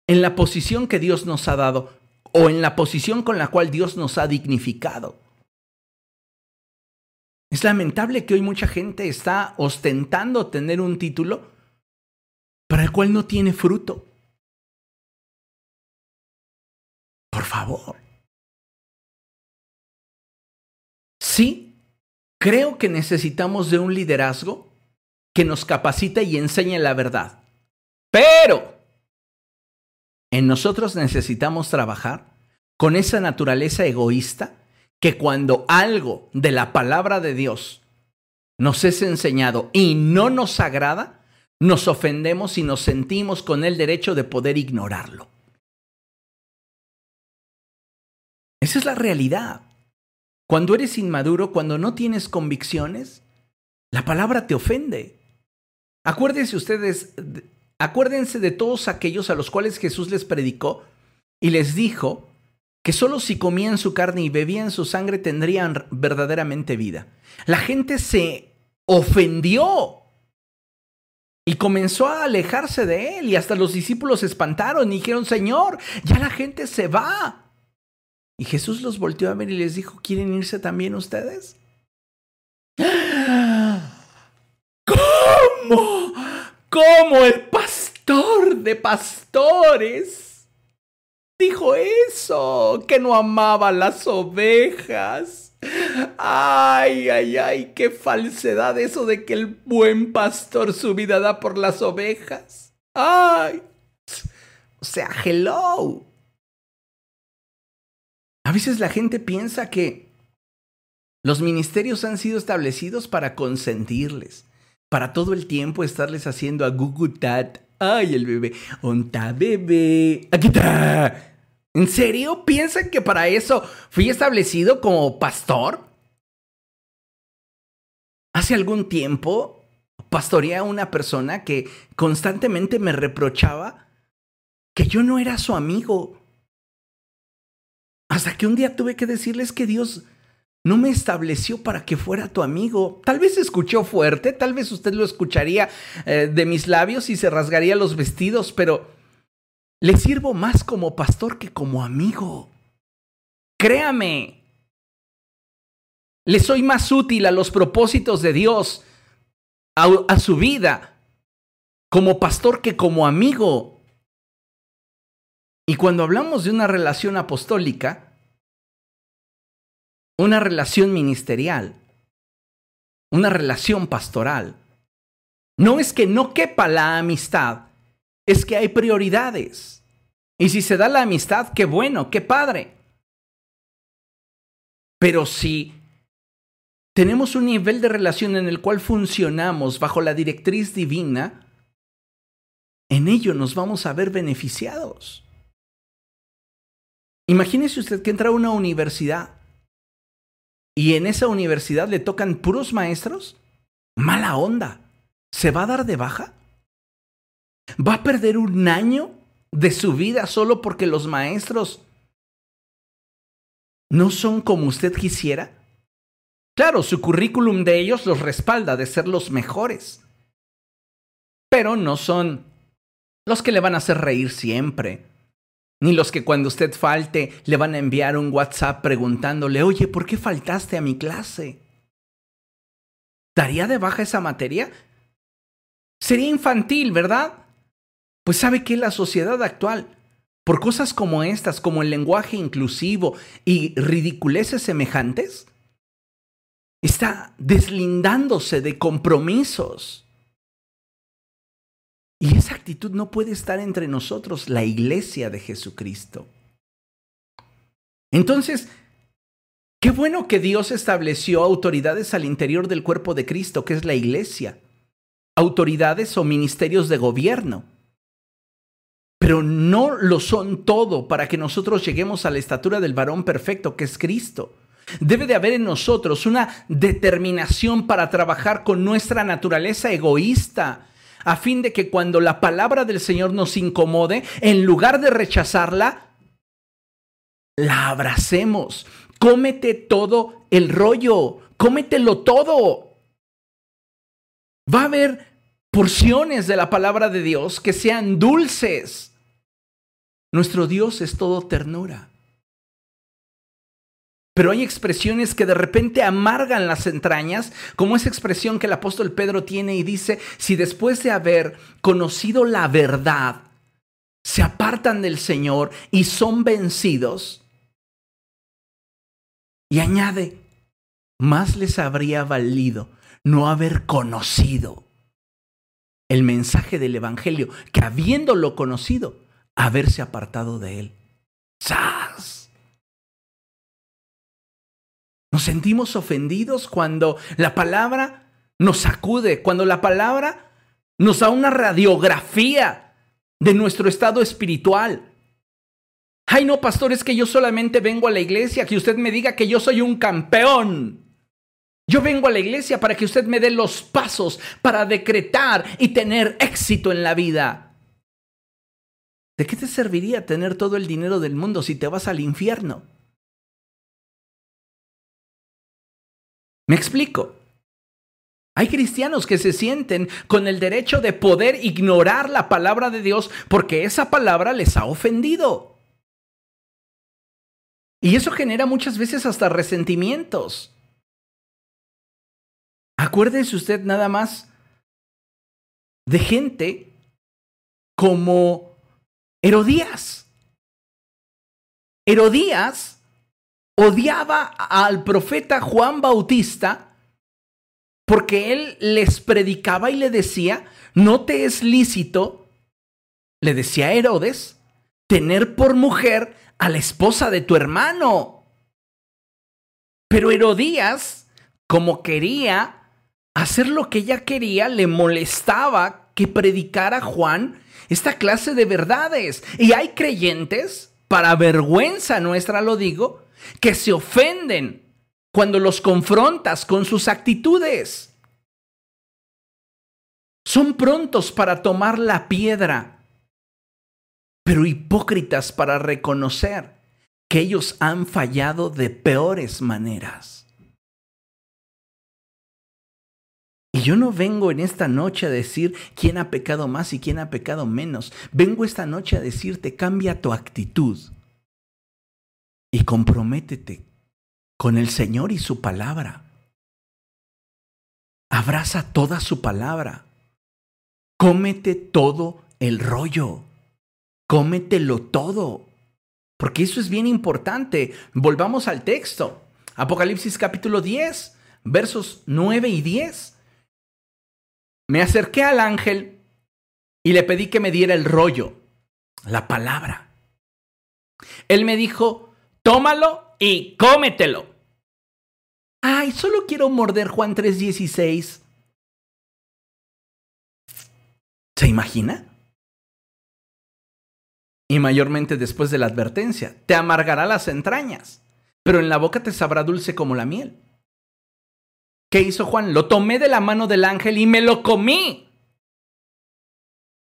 en la posición que Dios nos ha dado o en la posición con la cual Dios nos ha dignificado. Es lamentable que hoy mucha gente está ostentando tener un título para el cual no tiene fruto. Por favor. Sí, creo que necesitamos de un liderazgo que nos capacite y enseñe la verdad. Pero en nosotros necesitamos trabajar con esa naturaleza egoísta que cuando algo de la palabra de Dios nos es enseñado y no nos agrada, nos ofendemos y nos sentimos con el derecho de poder ignorarlo. Esa es la realidad. Cuando eres inmaduro, cuando no tienes convicciones, la palabra te ofende. Acuérdense ustedes, acuérdense de todos aquellos a los cuales Jesús les predicó y les dijo que solo si comían su carne y bebían su sangre tendrían verdaderamente vida. La gente se ofendió y comenzó a alejarse de él y hasta los discípulos se espantaron y dijeron, Señor, ya la gente se va. Y Jesús los volteó a ver y les dijo, ¿quieren irse también ustedes? ¿Cómo? ¿Cómo el pastor de pastores dijo eso? Que no amaba las ovejas. Ay, ay, ay, qué falsedad eso de que el buen pastor su vida da por las ovejas. Ay. O sea, hello. A veces la gente piensa que los ministerios han sido establecidos para consentirles, para todo el tiempo estarles haciendo a gugutat. Ay, el bebé. Onta bebé. Aquí está. ¿En serio? ¿Piensan que para eso fui establecido como pastor? Hace algún tiempo pastoreé a una persona que constantemente me reprochaba que yo no era su amigo. Hasta que un día tuve que decirles que Dios no me estableció para que fuera tu amigo. Tal vez escuchó fuerte, tal vez usted lo escucharía eh, de mis labios y se rasgaría los vestidos, pero le sirvo más como pastor que como amigo. Créame, le soy más útil a los propósitos de Dios, a, a su vida, como pastor que como amigo. Y cuando hablamos de una relación apostólica, una relación ministerial, una relación pastoral, no es que no quepa la amistad, es que hay prioridades. Y si se da la amistad, qué bueno, qué padre. Pero si tenemos un nivel de relación en el cual funcionamos bajo la directriz divina, en ello nos vamos a ver beneficiados. Imagínese usted que entra a una universidad y en esa universidad le tocan puros maestros. Mala onda. ¿Se va a dar de baja? ¿Va a perder un año de su vida solo porque los maestros no son como usted quisiera? Claro, su currículum de ellos los respalda de ser los mejores, pero no son los que le van a hacer reír siempre, ni los que cuando usted falte le van a enviar un WhatsApp preguntándole, oye, ¿por qué faltaste a mi clase? ¿Daría de baja esa materia? Sería infantil, ¿verdad? Pues sabe que la sociedad actual, por cosas como estas, como el lenguaje inclusivo y ridiculeces semejantes, está deslindándose de compromisos. Y esa actitud no puede estar entre nosotros, la iglesia de Jesucristo. Entonces, qué bueno que Dios estableció autoridades al interior del cuerpo de Cristo, que es la iglesia, autoridades o ministerios de gobierno pero no lo son todo para que nosotros lleguemos a la estatura del varón perfecto que es Cristo. Debe de haber en nosotros una determinación para trabajar con nuestra naturaleza egoísta, a fin de que cuando la palabra del Señor nos incomode, en lugar de rechazarla, la abracemos. Cómete todo el rollo, cómetelo todo. Va a haber porciones de la palabra de Dios que sean dulces nuestro Dios es todo ternura. Pero hay expresiones que de repente amargan las entrañas, como esa expresión que el apóstol Pedro tiene y dice, si después de haber conocido la verdad, se apartan del Señor y son vencidos, y añade, más les habría valido no haber conocido el mensaje del Evangelio, que habiéndolo conocido, haberse apartado de Él. ¡Sas! Nos sentimos ofendidos cuando la palabra nos sacude, cuando la palabra nos da una radiografía de nuestro estado espiritual. Ay, no, pastor, es que yo solamente vengo a la iglesia, que usted me diga que yo soy un campeón. Yo vengo a la iglesia para que usted me dé los pasos para decretar y tener éxito en la vida. ¿De qué te serviría tener todo el dinero del mundo si te vas al infierno? Me explico. Hay cristianos que se sienten con el derecho de poder ignorar la palabra de Dios porque esa palabra les ha ofendido. Y eso genera muchas veces hasta resentimientos. Acuérdese usted nada más de gente como Herodías. Herodías odiaba al profeta Juan Bautista porque él les predicaba y le decía, no te es lícito, le decía Herodes, tener por mujer a la esposa de tu hermano. Pero Herodías, como quería hacer lo que ella quería, le molestaba que predicara Juan esta clase de verdades. Y hay creyentes, para vergüenza nuestra lo digo, que se ofenden cuando los confrontas con sus actitudes. Son prontos para tomar la piedra, pero hipócritas para reconocer que ellos han fallado de peores maneras. Yo no vengo en esta noche a decir quién ha pecado más y quién ha pecado menos. Vengo esta noche a decirte, cambia tu actitud y comprométete con el Señor y su palabra. Abraza toda su palabra. Cómete todo el rollo. Cómetelo todo. Porque eso es bien importante. Volvamos al texto. Apocalipsis capítulo 10, versos 9 y 10. Me acerqué al ángel y le pedí que me diera el rollo, la palabra. Él me dijo, tómalo y cómetelo. Ay, solo quiero morder Juan 3:16. ¿Se imagina? Y mayormente después de la advertencia, te amargará las entrañas, pero en la boca te sabrá dulce como la miel. ¿Qué hizo Juan? Lo tomé de la mano del ángel y me lo comí.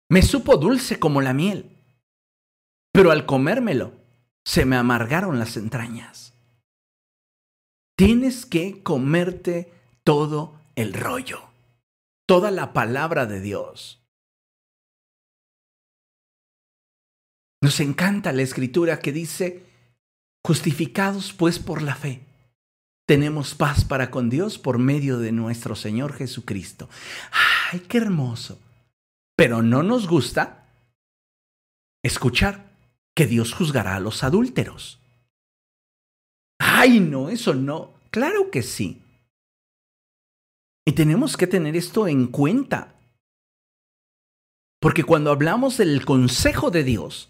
Me supo dulce como la miel, pero al comérmelo se me amargaron las entrañas. Tienes que comerte todo el rollo, toda la palabra de Dios. Nos encanta la escritura que dice, justificados pues por la fe, tenemos paz para con Dios por medio de nuestro Señor Jesucristo. ¡Ay, qué hermoso! Pero no nos gusta escuchar que Dios juzgará a los adúlteros. Ay, no, eso no. Claro que sí. Y tenemos que tener esto en cuenta. Porque cuando hablamos del consejo de Dios,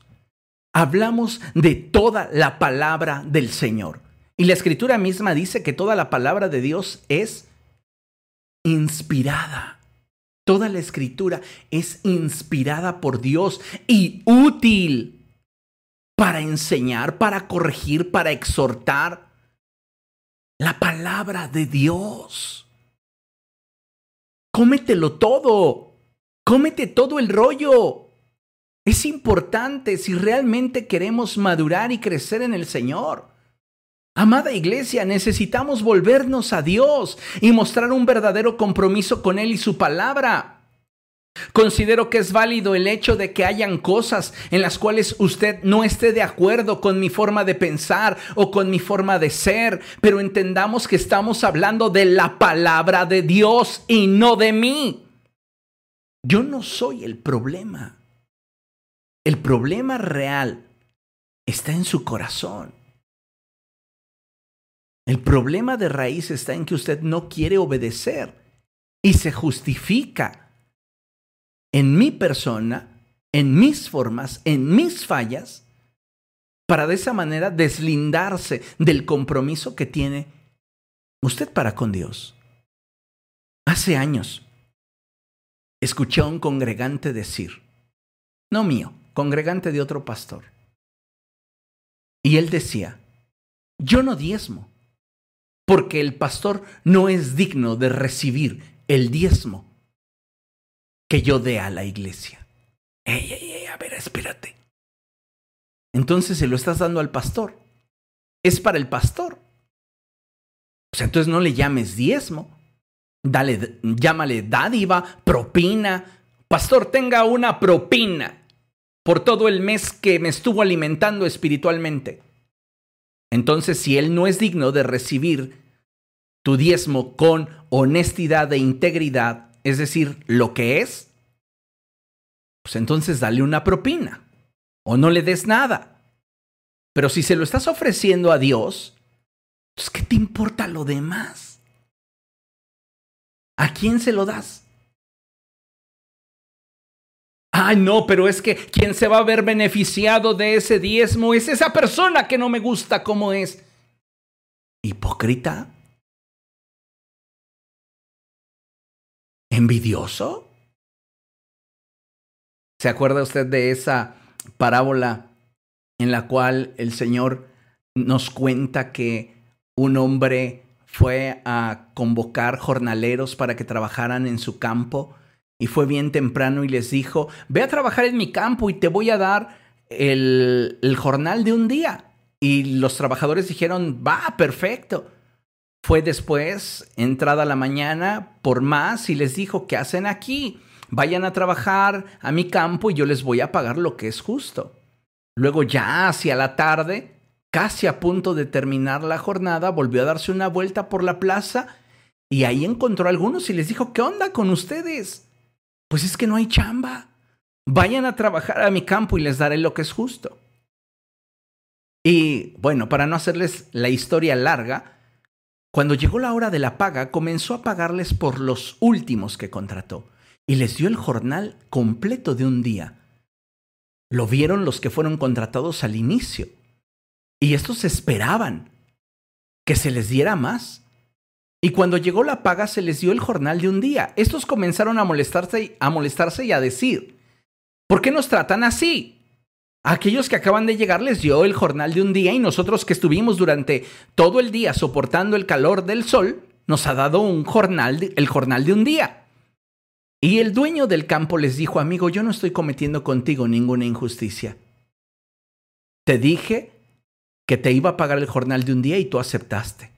hablamos de toda la palabra del Señor. Y la escritura misma dice que toda la palabra de Dios es inspirada. Toda la escritura es inspirada por Dios y útil para enseñar, para corregir, para exhortar. La palabra de Dios. Cómetelo todo. Cómete todo el rollo. Es importante si realmente queremos madurar y crecer en el Señor. Amada iglesia, necesitamos volvernos a Dios y mostrar un verdadero compromiso con Él y su palabra. Considero que es válido el hecho de que hayan cosas en las cuales usted no esté de acuerdo con mi forma de pensar o con mi forma de ser, pero entendamos que estamos hablando de la palabra de Dios y no de mí. Yo no soy el problema. El problema real está en su corazón. El problema de raíz está en que usted no quiere obedecer y se justifica en mi persona, en mis formas, en mis fallas, para de esa manera deslindarse del compromiso que tiene usted para con Dios. Hace años escuché a un congregante decir, no mío, congregante de otro pastor, y él decía, yo no diezmo, porque el pastor no es digno de recibir el diezmo que yo dé a la iglesia. Ey, ey, ey, a ver, espérate. Entonces se lo estás dando al pastor. Es para el pastor. Sea, entonces no le llames diezmo. Dale, llámale dádiva, propina. Pastor, tenga una propina por todo el mes que me estuvo alimentando espiritualmente. Entonces, si él no es digno de recibir tu diezmo con honestidad e integridad, es decir, lo que es, pues entonces dale una propina o no le des nada. Pero si se lo estás ofreciendo a Dios, pues ¿qué te importa lo demás? ¿A quién se lo das? Ay, no, pero es que quien se va a ver beneficiado de ese diezmo es esa persona que no me gusta como es. ¿Hipócrita? ¿Envidioso? ¿Se acuerda usted de esa parábola en la cual el Señor nos cuenta que un hombre fue a convocar jornaleros para que trabajaran en su campo y fue bien temprano y les dijo, ve a trabajar en mi campo y te voy a dar el, el jornal de un día. Y los trabajadores dijeron, va, perfecto. Fue después, entrada la mañana, por más y les dijo, ¿qué hacen aquí? Vayan a trabajar a mi campo y yo les voy a pagar lo que es justo. Luego ya hacia la tarde, casi a punto de terminar la jornada, volvió a darse una vuelta por la plaza y ahí encontró a algunos y les dijo, ¿qué onda con ustedes? Pues es que no hay chamba. Vayan a trabajar a mi campo y les daré lo que es justo. Y bueno, para no hacerles la historia larga, cuando llegó la hora de la paga, comenzó a pagarles por los últimos que contrató y les dio el jornal completo de un día. Lo vieron los que fueron contratados al inicio. Y estos esperaban que se les diera más. Y cuando llegó la paga se les dio el jornal de un día. Estos comenzaron a molestarse, a molestarse y a decir, ¿por qué nos tratan así? aquellos que acaban de llegar les dio el jornal de un día y nosotros que estuvimos durante todo el día soportando el calor del sol, nos ha dado un jornal, el jornal de un día. Y el dueño del campo les dijo, amigo, yo no estoy cometiendo contigo ninguna injusticia. Te dije que te iba a pagar el jornal de un día y tú aceptaste.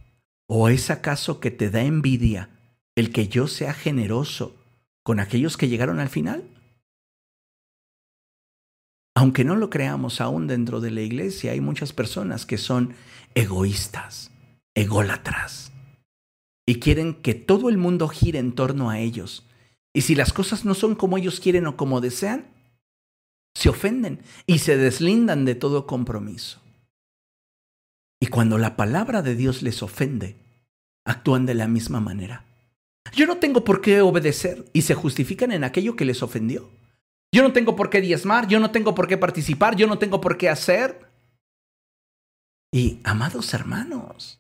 ¿O es acaso que te da envidia el que yo sea generoso con aquellos que llegaron al final? Aunque no lo creamos aún dentro de la iglesia, hay muchas personas que son egoístas, ególatras, y quieren que todo el mundo gire en torno a ellos. Y si las cosas no son como ellos quieren o como desean, se ofenden y se deslindan de todo compromiso. Y cuando la palabra de Dios les ofende, actúan de la misma manera. Yo no tengo por qué obedecer y se justifican en aquello que les ofendió. Yo no tengo por qué diezmar, yo no tengo por qué participar, yo no tengo por qué hacer. Y, amados hermanos,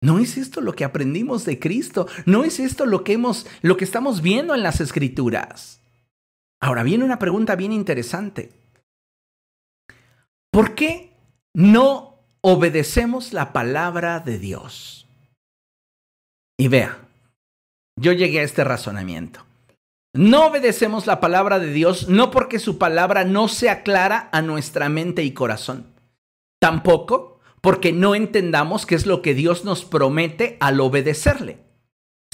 ¿no es esto lo que aprendimos de Cristo? ¿No es esto lo que hemos lo que estamos viendo en las escrituras? Ahora viene una pregunta bien interesante. ¿Por qué no obedecemos la palabra de Dios? Y vea, yo llegué a este razonamiento. No obedecemos la palabra de Dios no porque su palabra no sea clara a nuestra mente y corazón. Tampoco porque no entendamos qué es lo que Dios nos promete al obedecerle.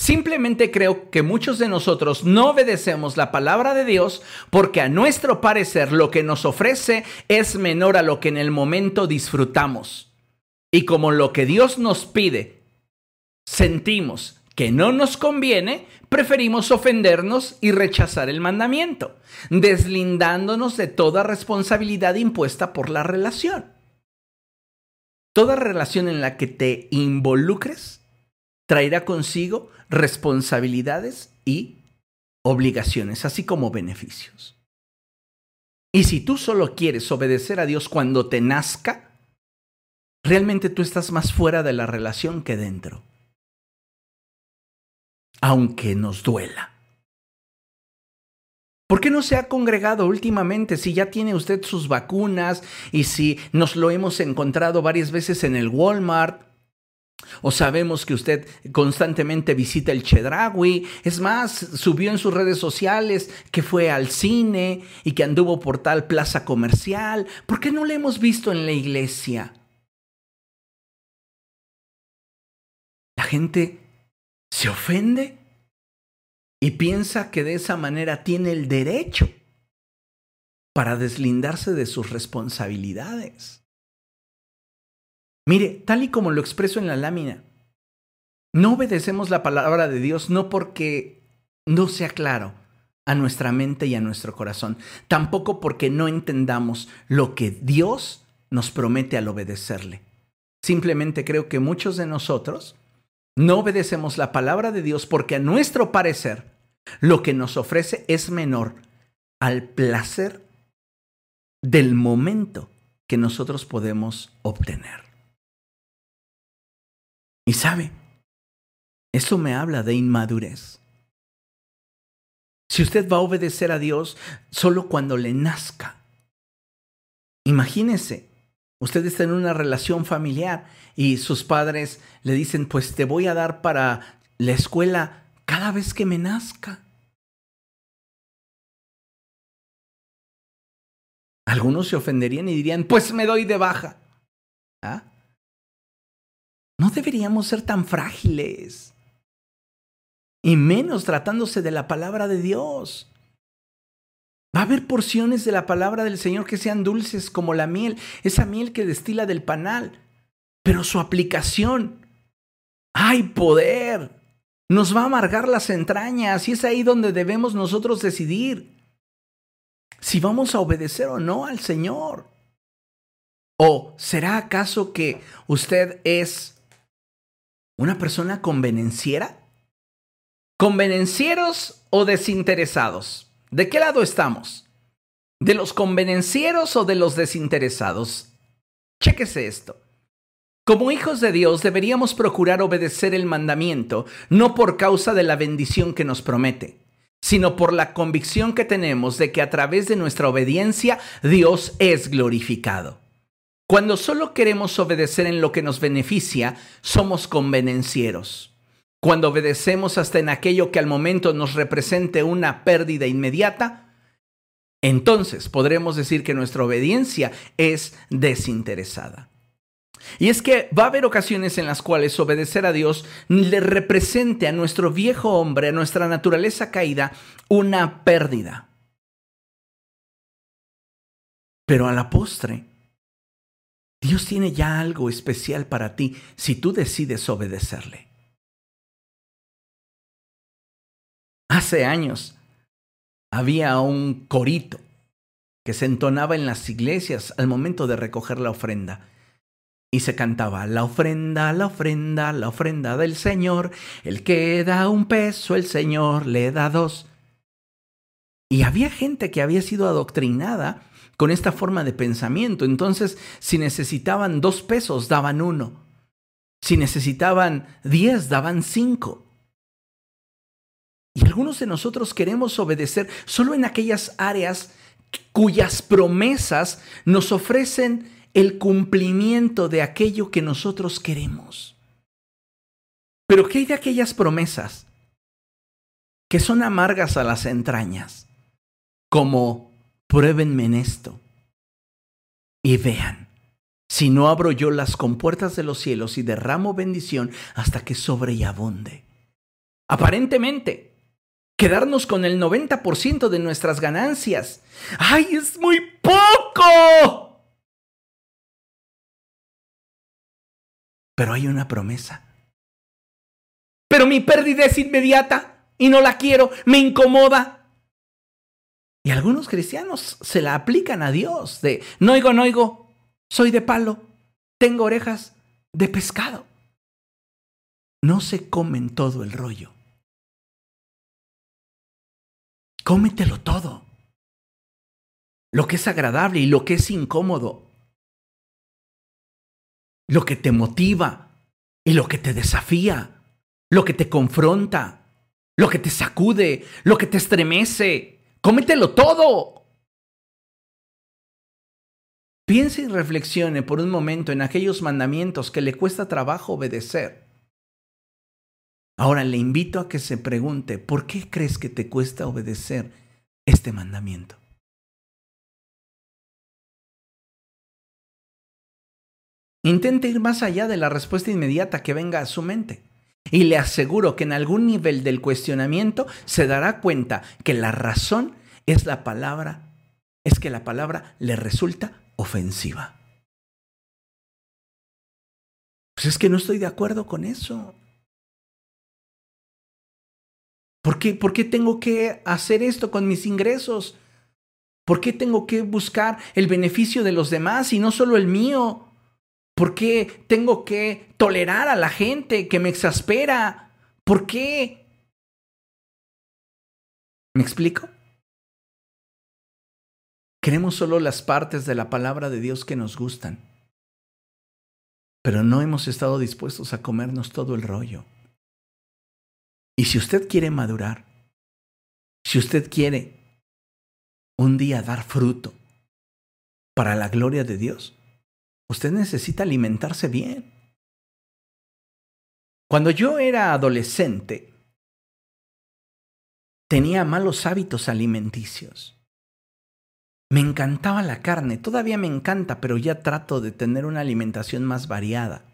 Simplemente creo que muchos de nosotros no obedecemos la palabra de Dios porque a nuestro parecer lo que nos ofrece es menor a lo que en el momento disfrutamos. Y como lo que Dios nos pide sentimos que no nos conviene, preferimos ofendernos y rechazar el mandamiento, deslindándonos de toda responsabilidad impuesta por la relación. Toda relación en la que te involucres traerá consigo responsabilidades y obligaciones, así como beneficios. Y si tú solo quieres obedecer a Dios cuando te nazca, realmente tú estás más fuera de la relación que dentro aunque nos duela. ¿Por qué no se ha congregado últimamente si ya tiene usted sus vacunas y si nos lo hemos encontrado varias veces en el Walmart? O sabemos que usted constantemente visita el Chedraui. Es más, subió en sus redes sociales que fue al cine y que anduvo por tal plaza comercial. ¿Por qué no le hemos visto en la iglesia? La gente se ofende y piensa que de esa manera tiene el derecho para deslindarse de sus responsabilidades. Mire, tal y como lo expreso en la lámina, no obedecemos la palabra de Dios no porque no sea claro, a nuestra mente y a nuestro corazón. Tampoco porque no entendamos lo que Dios nos promete al obedecerle. Simplemente creo que muchos de nosotros no obedecemos la palabra de Dios porque a nuestro parecer lo que nos ofrece es menor al placer del momento que nosotros podemos obtener. Y sabe, eso me habla de inmadurez. Si usted va a obedecer a Dios solo cuando le nazca, imagínese, usted está en una relación familiar y sus padres le dicen, pues te voy a dar para la escuela cada vez que me nazca. Algunos se ofenderían y dirían, pues me doy de baja. ¿Ah? No deberíamos ser tan frágiles. Y menos tratándose de la palabra de Dios. Va a haber porciones de la palabra del Señor que sean dulces como la miel, esa miel que destila del panal. Pero su aplicación, hay poder, nos va a amargar las entrañas y es ahí donde debemos nosotros decidir si vamos a obedecer o no al Señor. ¿O será acaso que usted es una persona convenenciera? ¿Convenencieros o desinteresados? ¿De qué lado estamos? ¿De los convenencieros o de los desinteresados? Chéquese esto. Como hijos de Dios deberíamos procurar obedecer el mandamiento, no por causa de la bendición que nos promete, sino por la convicción que tenemos de que a través de nuestra obediencia Dios es glorificado. Cuando solo queremos obedecer en lo que nos beneficia, somos convenencieros. Cuando obedecemos hasta en aquello que al momento nos represente una pérdida inmediata, entonces podremos decir que nuestra obediencia es desinteresada. Y es que va a haber ocasiones en las cuales obedecer a Dios le represente a nuestro viejo hombre, a nuestra naturaleza caída, una pérdida. Pero a la postre, Dios tiene ya algo especial para ti si tú decides obedecerle. Hace años había un corito que se entonaba en las iglesias al momento de recoger la ofrenda y se cantaba la ofrenda, la ofrenda, la ofrenda del Señor. El que da un peso, el Señor le da dos. Y había gente que había sido adoctrinada con esta forma de pensamiento. Entonces, si necesitaban dos pesos, daban uno. Si necesitaban diez, daban cinco. Y algunos de nosotros queremos obedecer solo en aquellas áreas cuyas promesas nos ofrecen el cumplimiento de aquello que nosotros queremos. Pero ¿qué hay de aquellas promesas que son amargas a las entrañas? Como pruébenme en esto y vean, si no abro yo las compuertas de los cielos y derramo bendición hasta que sobre y abunde. Aparentemente, quedarnos con el 90% de nuestras ganancias. ¡Ay, es muy poco! Pero hay una promesa. Pero mi pérdida es inmediata y no la quiero, me incomoda. Y algunos cristianos se la aplican a Dios de, no oigo, no oigo, soy de palo, tengo orejas de pescado. No se comen todo el rollo. Cómetelo todo. Lo que es agradable y lo que es incómodo lo que te motiva y lo que te desafía, lo que te confronta, lo que te sacude, lo que te estremece. Cómetelo todo. Piense y reflexione por un momento en aquellos mandamientos que le cuesta trabajo obedecer. Ahora le invito a que se pregunte, ¿por qué crees que te cuesta obedecer este mandamiento? Intente ir más allá de la respuesta inmediata que venga a su mente. Y le aseguro que en algún nivel del cuestionamiento se dará cuenta que la razón es la palabra, es que la palabra le resulta ofensiva. Pues es que no estoy de acuerdo con eso. ¿Por qué, ¿Por qué tengo que hacer esto con mis ingresos? ¿Por qué tengo que buscar el beneficio de los demás y no solo el mío? ¿Por qué tengo que tolerar a la gente que me exaspera? ¿Por qué? ¿Me explico? Queremos solo las partes de la palabra de Dios que nos gustan, pero no hemos estado dispuestos a comernos todo el rollo. Y si usted quiere madurar, si usted quiere un día dar fruto para la gloria de Dios, usted necesita alimentarse bien. Cuando yo era adolescente, tenía malos hábitos alimenticios. Me encantaba la carne, todavía me encanta, pero ya trato de tener una alimentación más variada.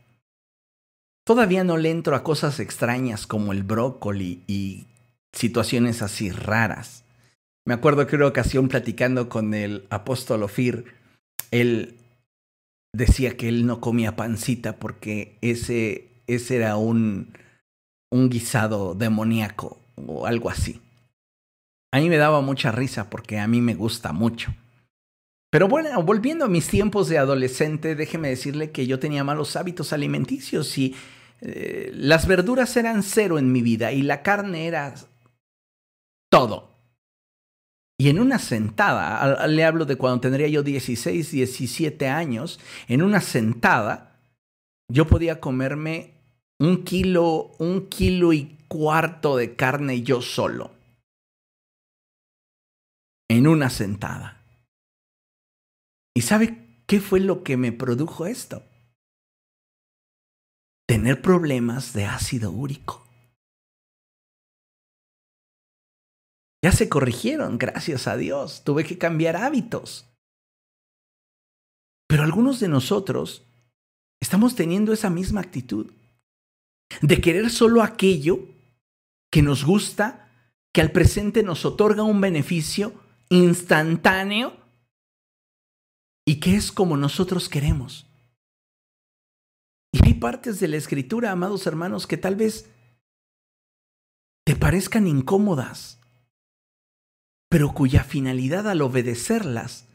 Todavía no le entro a cosas extrañas como el brócoli y situaciones así raras. Me acuerdo que una ocasión platicando con el apóstol Ofir, él decía que él no comía pancita porque ese, ese era un, un guisado demoníaco o algo así. A mí me daba mucha risa porque a mí me gusta mucho. Pero bueno, volviendo a mis tiempos de adolescente, déjeme decirle que yo tenía malos hábitos alimenticios y eh, las verduras eran cero en mi vida y la carne era todo. Y en una sentada, le hablo de cuando tendría yo 16, 17 años, en una sentada yo podía comerme un kilo, un kilo y cuarto de carne yo solo. En una sentada. ¿Y sabe qué fue lo que me produjo esto? Tener problemas de ácido úrico. Ya se corrigieron, gracias a Dios. Tuve que cambiar hábitos. Pero algunos de nosotros estamos teniendo esa misma actitud de querer solo aquello que nos gusta, que al presente nos otorga un beneficio instantáneo y que es como nosotros queremos. Y hay partes de la escritura, amados hermanos, que tal vez te parezcan incómodas, pero cuya finalidad al obedecerlas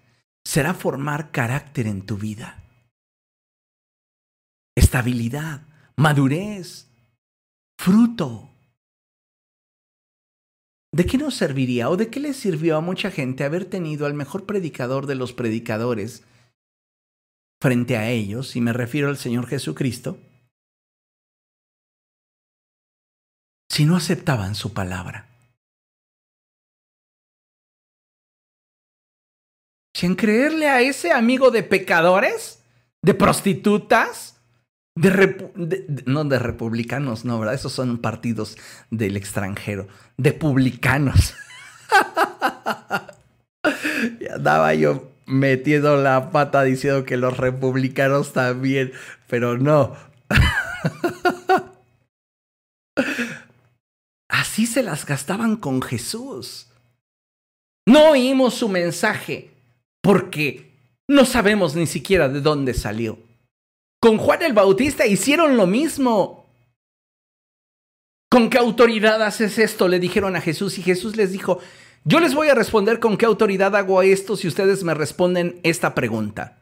será formar carácter en tu vida. Estabilidad, madurez, fruto. ¿De qué nos serviría o de qué le sirvió a mucha gente haber tenido al mejor predicador de los predicadores frente a ellos, y me refiero al Señor Jesucristo, si no aceptaban su palabra? ¿Sin creerle a ese amigo de pecadores? ¿De prostitutas? De, no de republicanos, no, ¿verdad? Esos son partidos del extranjero. De publicanos. y andaba yo metiendo la pata diciendo que los republicanos también, pero no. Así se las gastaban con Jesús. No oímos su mensaje porque no sabemos ni siquiera de dónde salió. Con Juan el Bautista hicieron lo mismo. ¿Con qué autoridad haces esto? Le dijeron a Jesús y Jesús les dijo, yo les voy a responder con qué autoridad hago esto si ustedes me responden esta pregunta.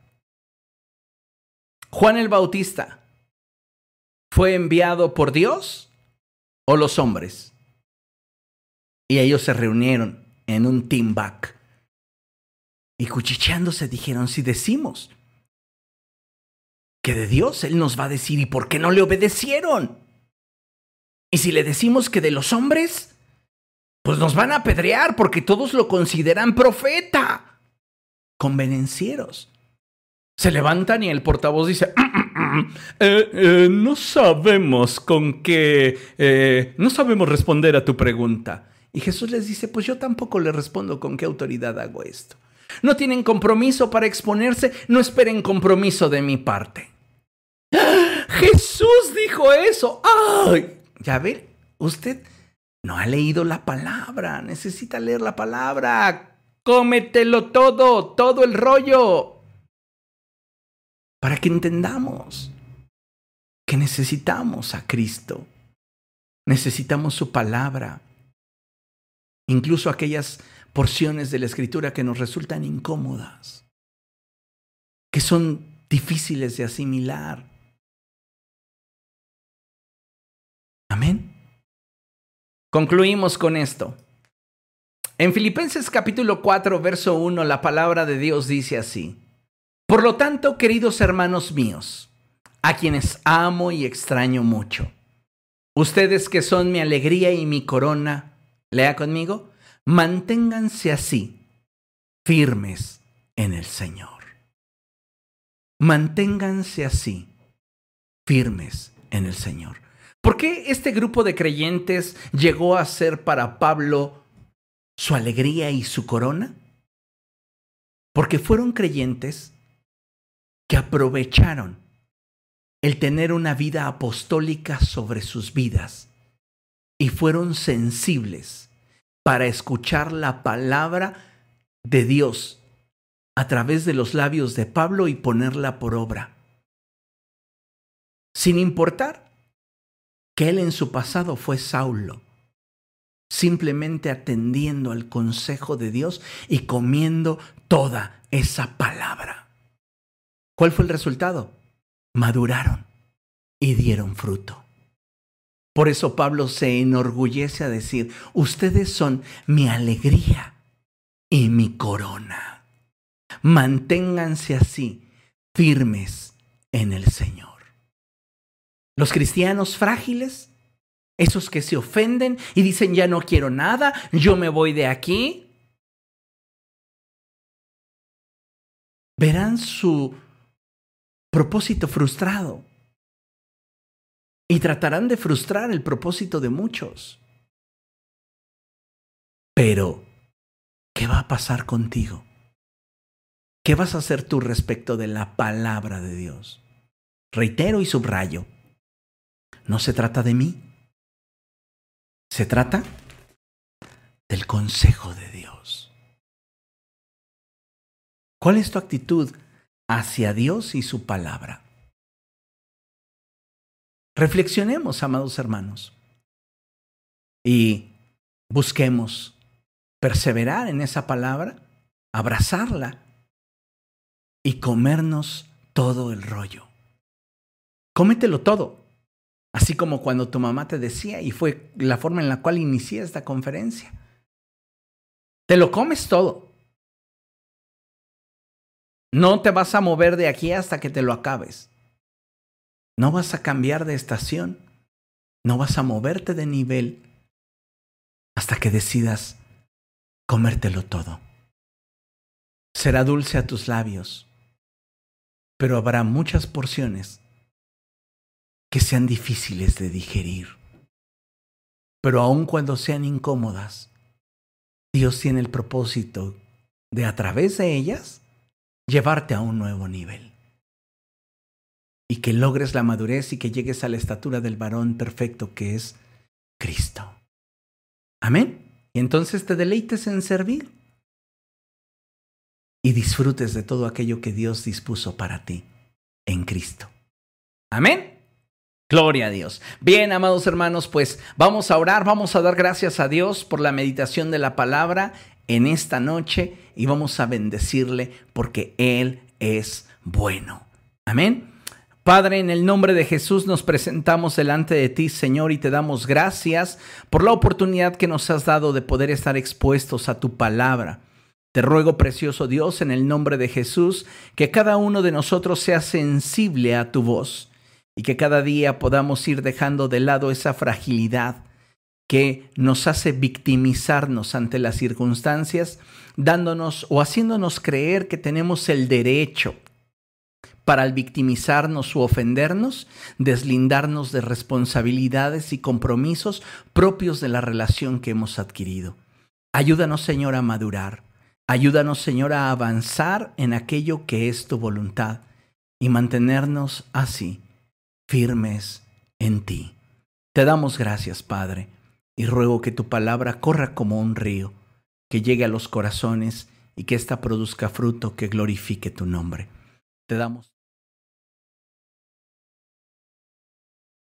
Juan el Bautista, ¿fue enviado por Dios o los hombres? Y ellos se reunieron en un team back. Y cuchicheándose dijeron, si decimos que de Dios Él nos va a decir, ¿y por qué no le obedecieron? Y si le decimos que de los hombres, pues nos van a apedrear porque todos lo consideran profeta. Convenencieros. Se levantan y el portavoz dice, mm, mm, mm, eh, eh, no sabemos con qué, eh, no sabemos responder a tu pregunta. Y Jesús les dice, pues yo tampoco le respondo con qué autoridad hago esto. No tienen compromiso para exponerse, no esperen compromiso de mi parte. Jesús dijo eso. ¡Ay! Ya ve, usted no ha leído la palabra, necesita leer la palabra. Cómetelo todo, todo el rollo. Para que entendamos que necesitamos a Cristo. Necesitamos su palabra. incluso aquellas porciones de la escritura que nos resultan incómodas, que son difíciles de asimilar. Amén. Concluimos con esto. En Filipenses capítulo 4, verso 1, la palabra de Dios dice así. Por lo tanto, queridos hermanos míos, a quienes amo y extraño mucho, ustedes que son mi alegría y mi corona, lea conmigo, manténganse así, firmes en el Señor. Manténganse así, firmes en el Señor. ¿Por qué este grupo de creyentes llegó a ser para Pablo su alegría y su corona? Porque fueron creyentes que aprovecharon el tener una vida apostólica sobre sus vidas y fueron sensibles para escuchar la palabra de Dios a través de los labios de Pablo y ponerla por obra. Sin importar que él en su pasado fue Saulo, simplemente atendiendo al consejo de Dios y comiendo toda esa palabra. ¿Cuál fue el resultado? Maduraron y dieron fruto. Por eso Pablo se enorgullece a decir, ustedes son mi alegría y mi corona. Manténganse así, firmes en el Señor. Los cristianos frágiles, esos que se ofenden y dicen ya no quiero nada, yo me voy de aquí, verán su propósito frustrado y tratarán de frustrar el propósito de muchos. Pero, ¿qué va a pasar contigo? ¿Qué vas a hacer tú respecto de la palabra de Dios? Reitero y subrayo, no se trata de mí, se trata del consejo de Dios. ¿Cuál es tu actitud hacia Dios y su palabra? Reflexionemos, amados hermanos, y busquemos perseverar en esa palabra, abrazarla y comernos todo el rollo. Cómetelo todo, así como cuando tu mamá te decía, y fue la forma en la cual inicié esta conferencia. Te lo comes todo. No te vas a mover de aquí hasta que te lo acabes. No vas a cambiar de estación. No vas a moverte de nivel hasta que decidas comértelo todo. Será dulce a tus labios, pero habrá muchas porciones que sean difíciles de digerir. Pero aun cuando sean incómodas, Dios tiene el propósito de a través de ellas llevarte a un nuevo nivel y que logres la madurez y que llegues a la estatura del varón perfecto que es Cristo. Amén. Y entonces te deleites en servir y disfrutes de todo aquello que Dios dispuso para ti en Cristo. Amén. Gloria a Dios. Bien, amados hermanos, pues vamos a orar, vamos a dar gracias a Dios por la meditación de la palabra en esta noche y vamos a bendecirle porque Él es bueno. Amén. Padre, en el nombre de Jesús nos presentamos delante de ti, Señor, y te damos gracias por la oportunidad que nos has dado de poder estar expuestos a tu palabra. Te ruego, precioso Dios, en el nombre de Jesús, que cada uno de nosotros sea sensible a tu voz y que cada día podamos ir dejando de lado esa fragilidad que nos hace victimizarnos ante las circunstancias, dándonos o haciéndonos creer que tenemos el derecho para al victimizarnos u ofendernos, deslindarnos de responsabilidades y compromisos propios de la relación que hemos adquirido. Ayúdanos, Señor, a madurar. Ayúdanos, Señor, a avanzar en aquello que es tu voluntad y mantenernos así, firmes en ti. Te damos gracias, Padre, y ruego que tu palabra corra como un río, que llegue a los corazones y que ésta produzca fruto que glorifique tu nombre. Te damos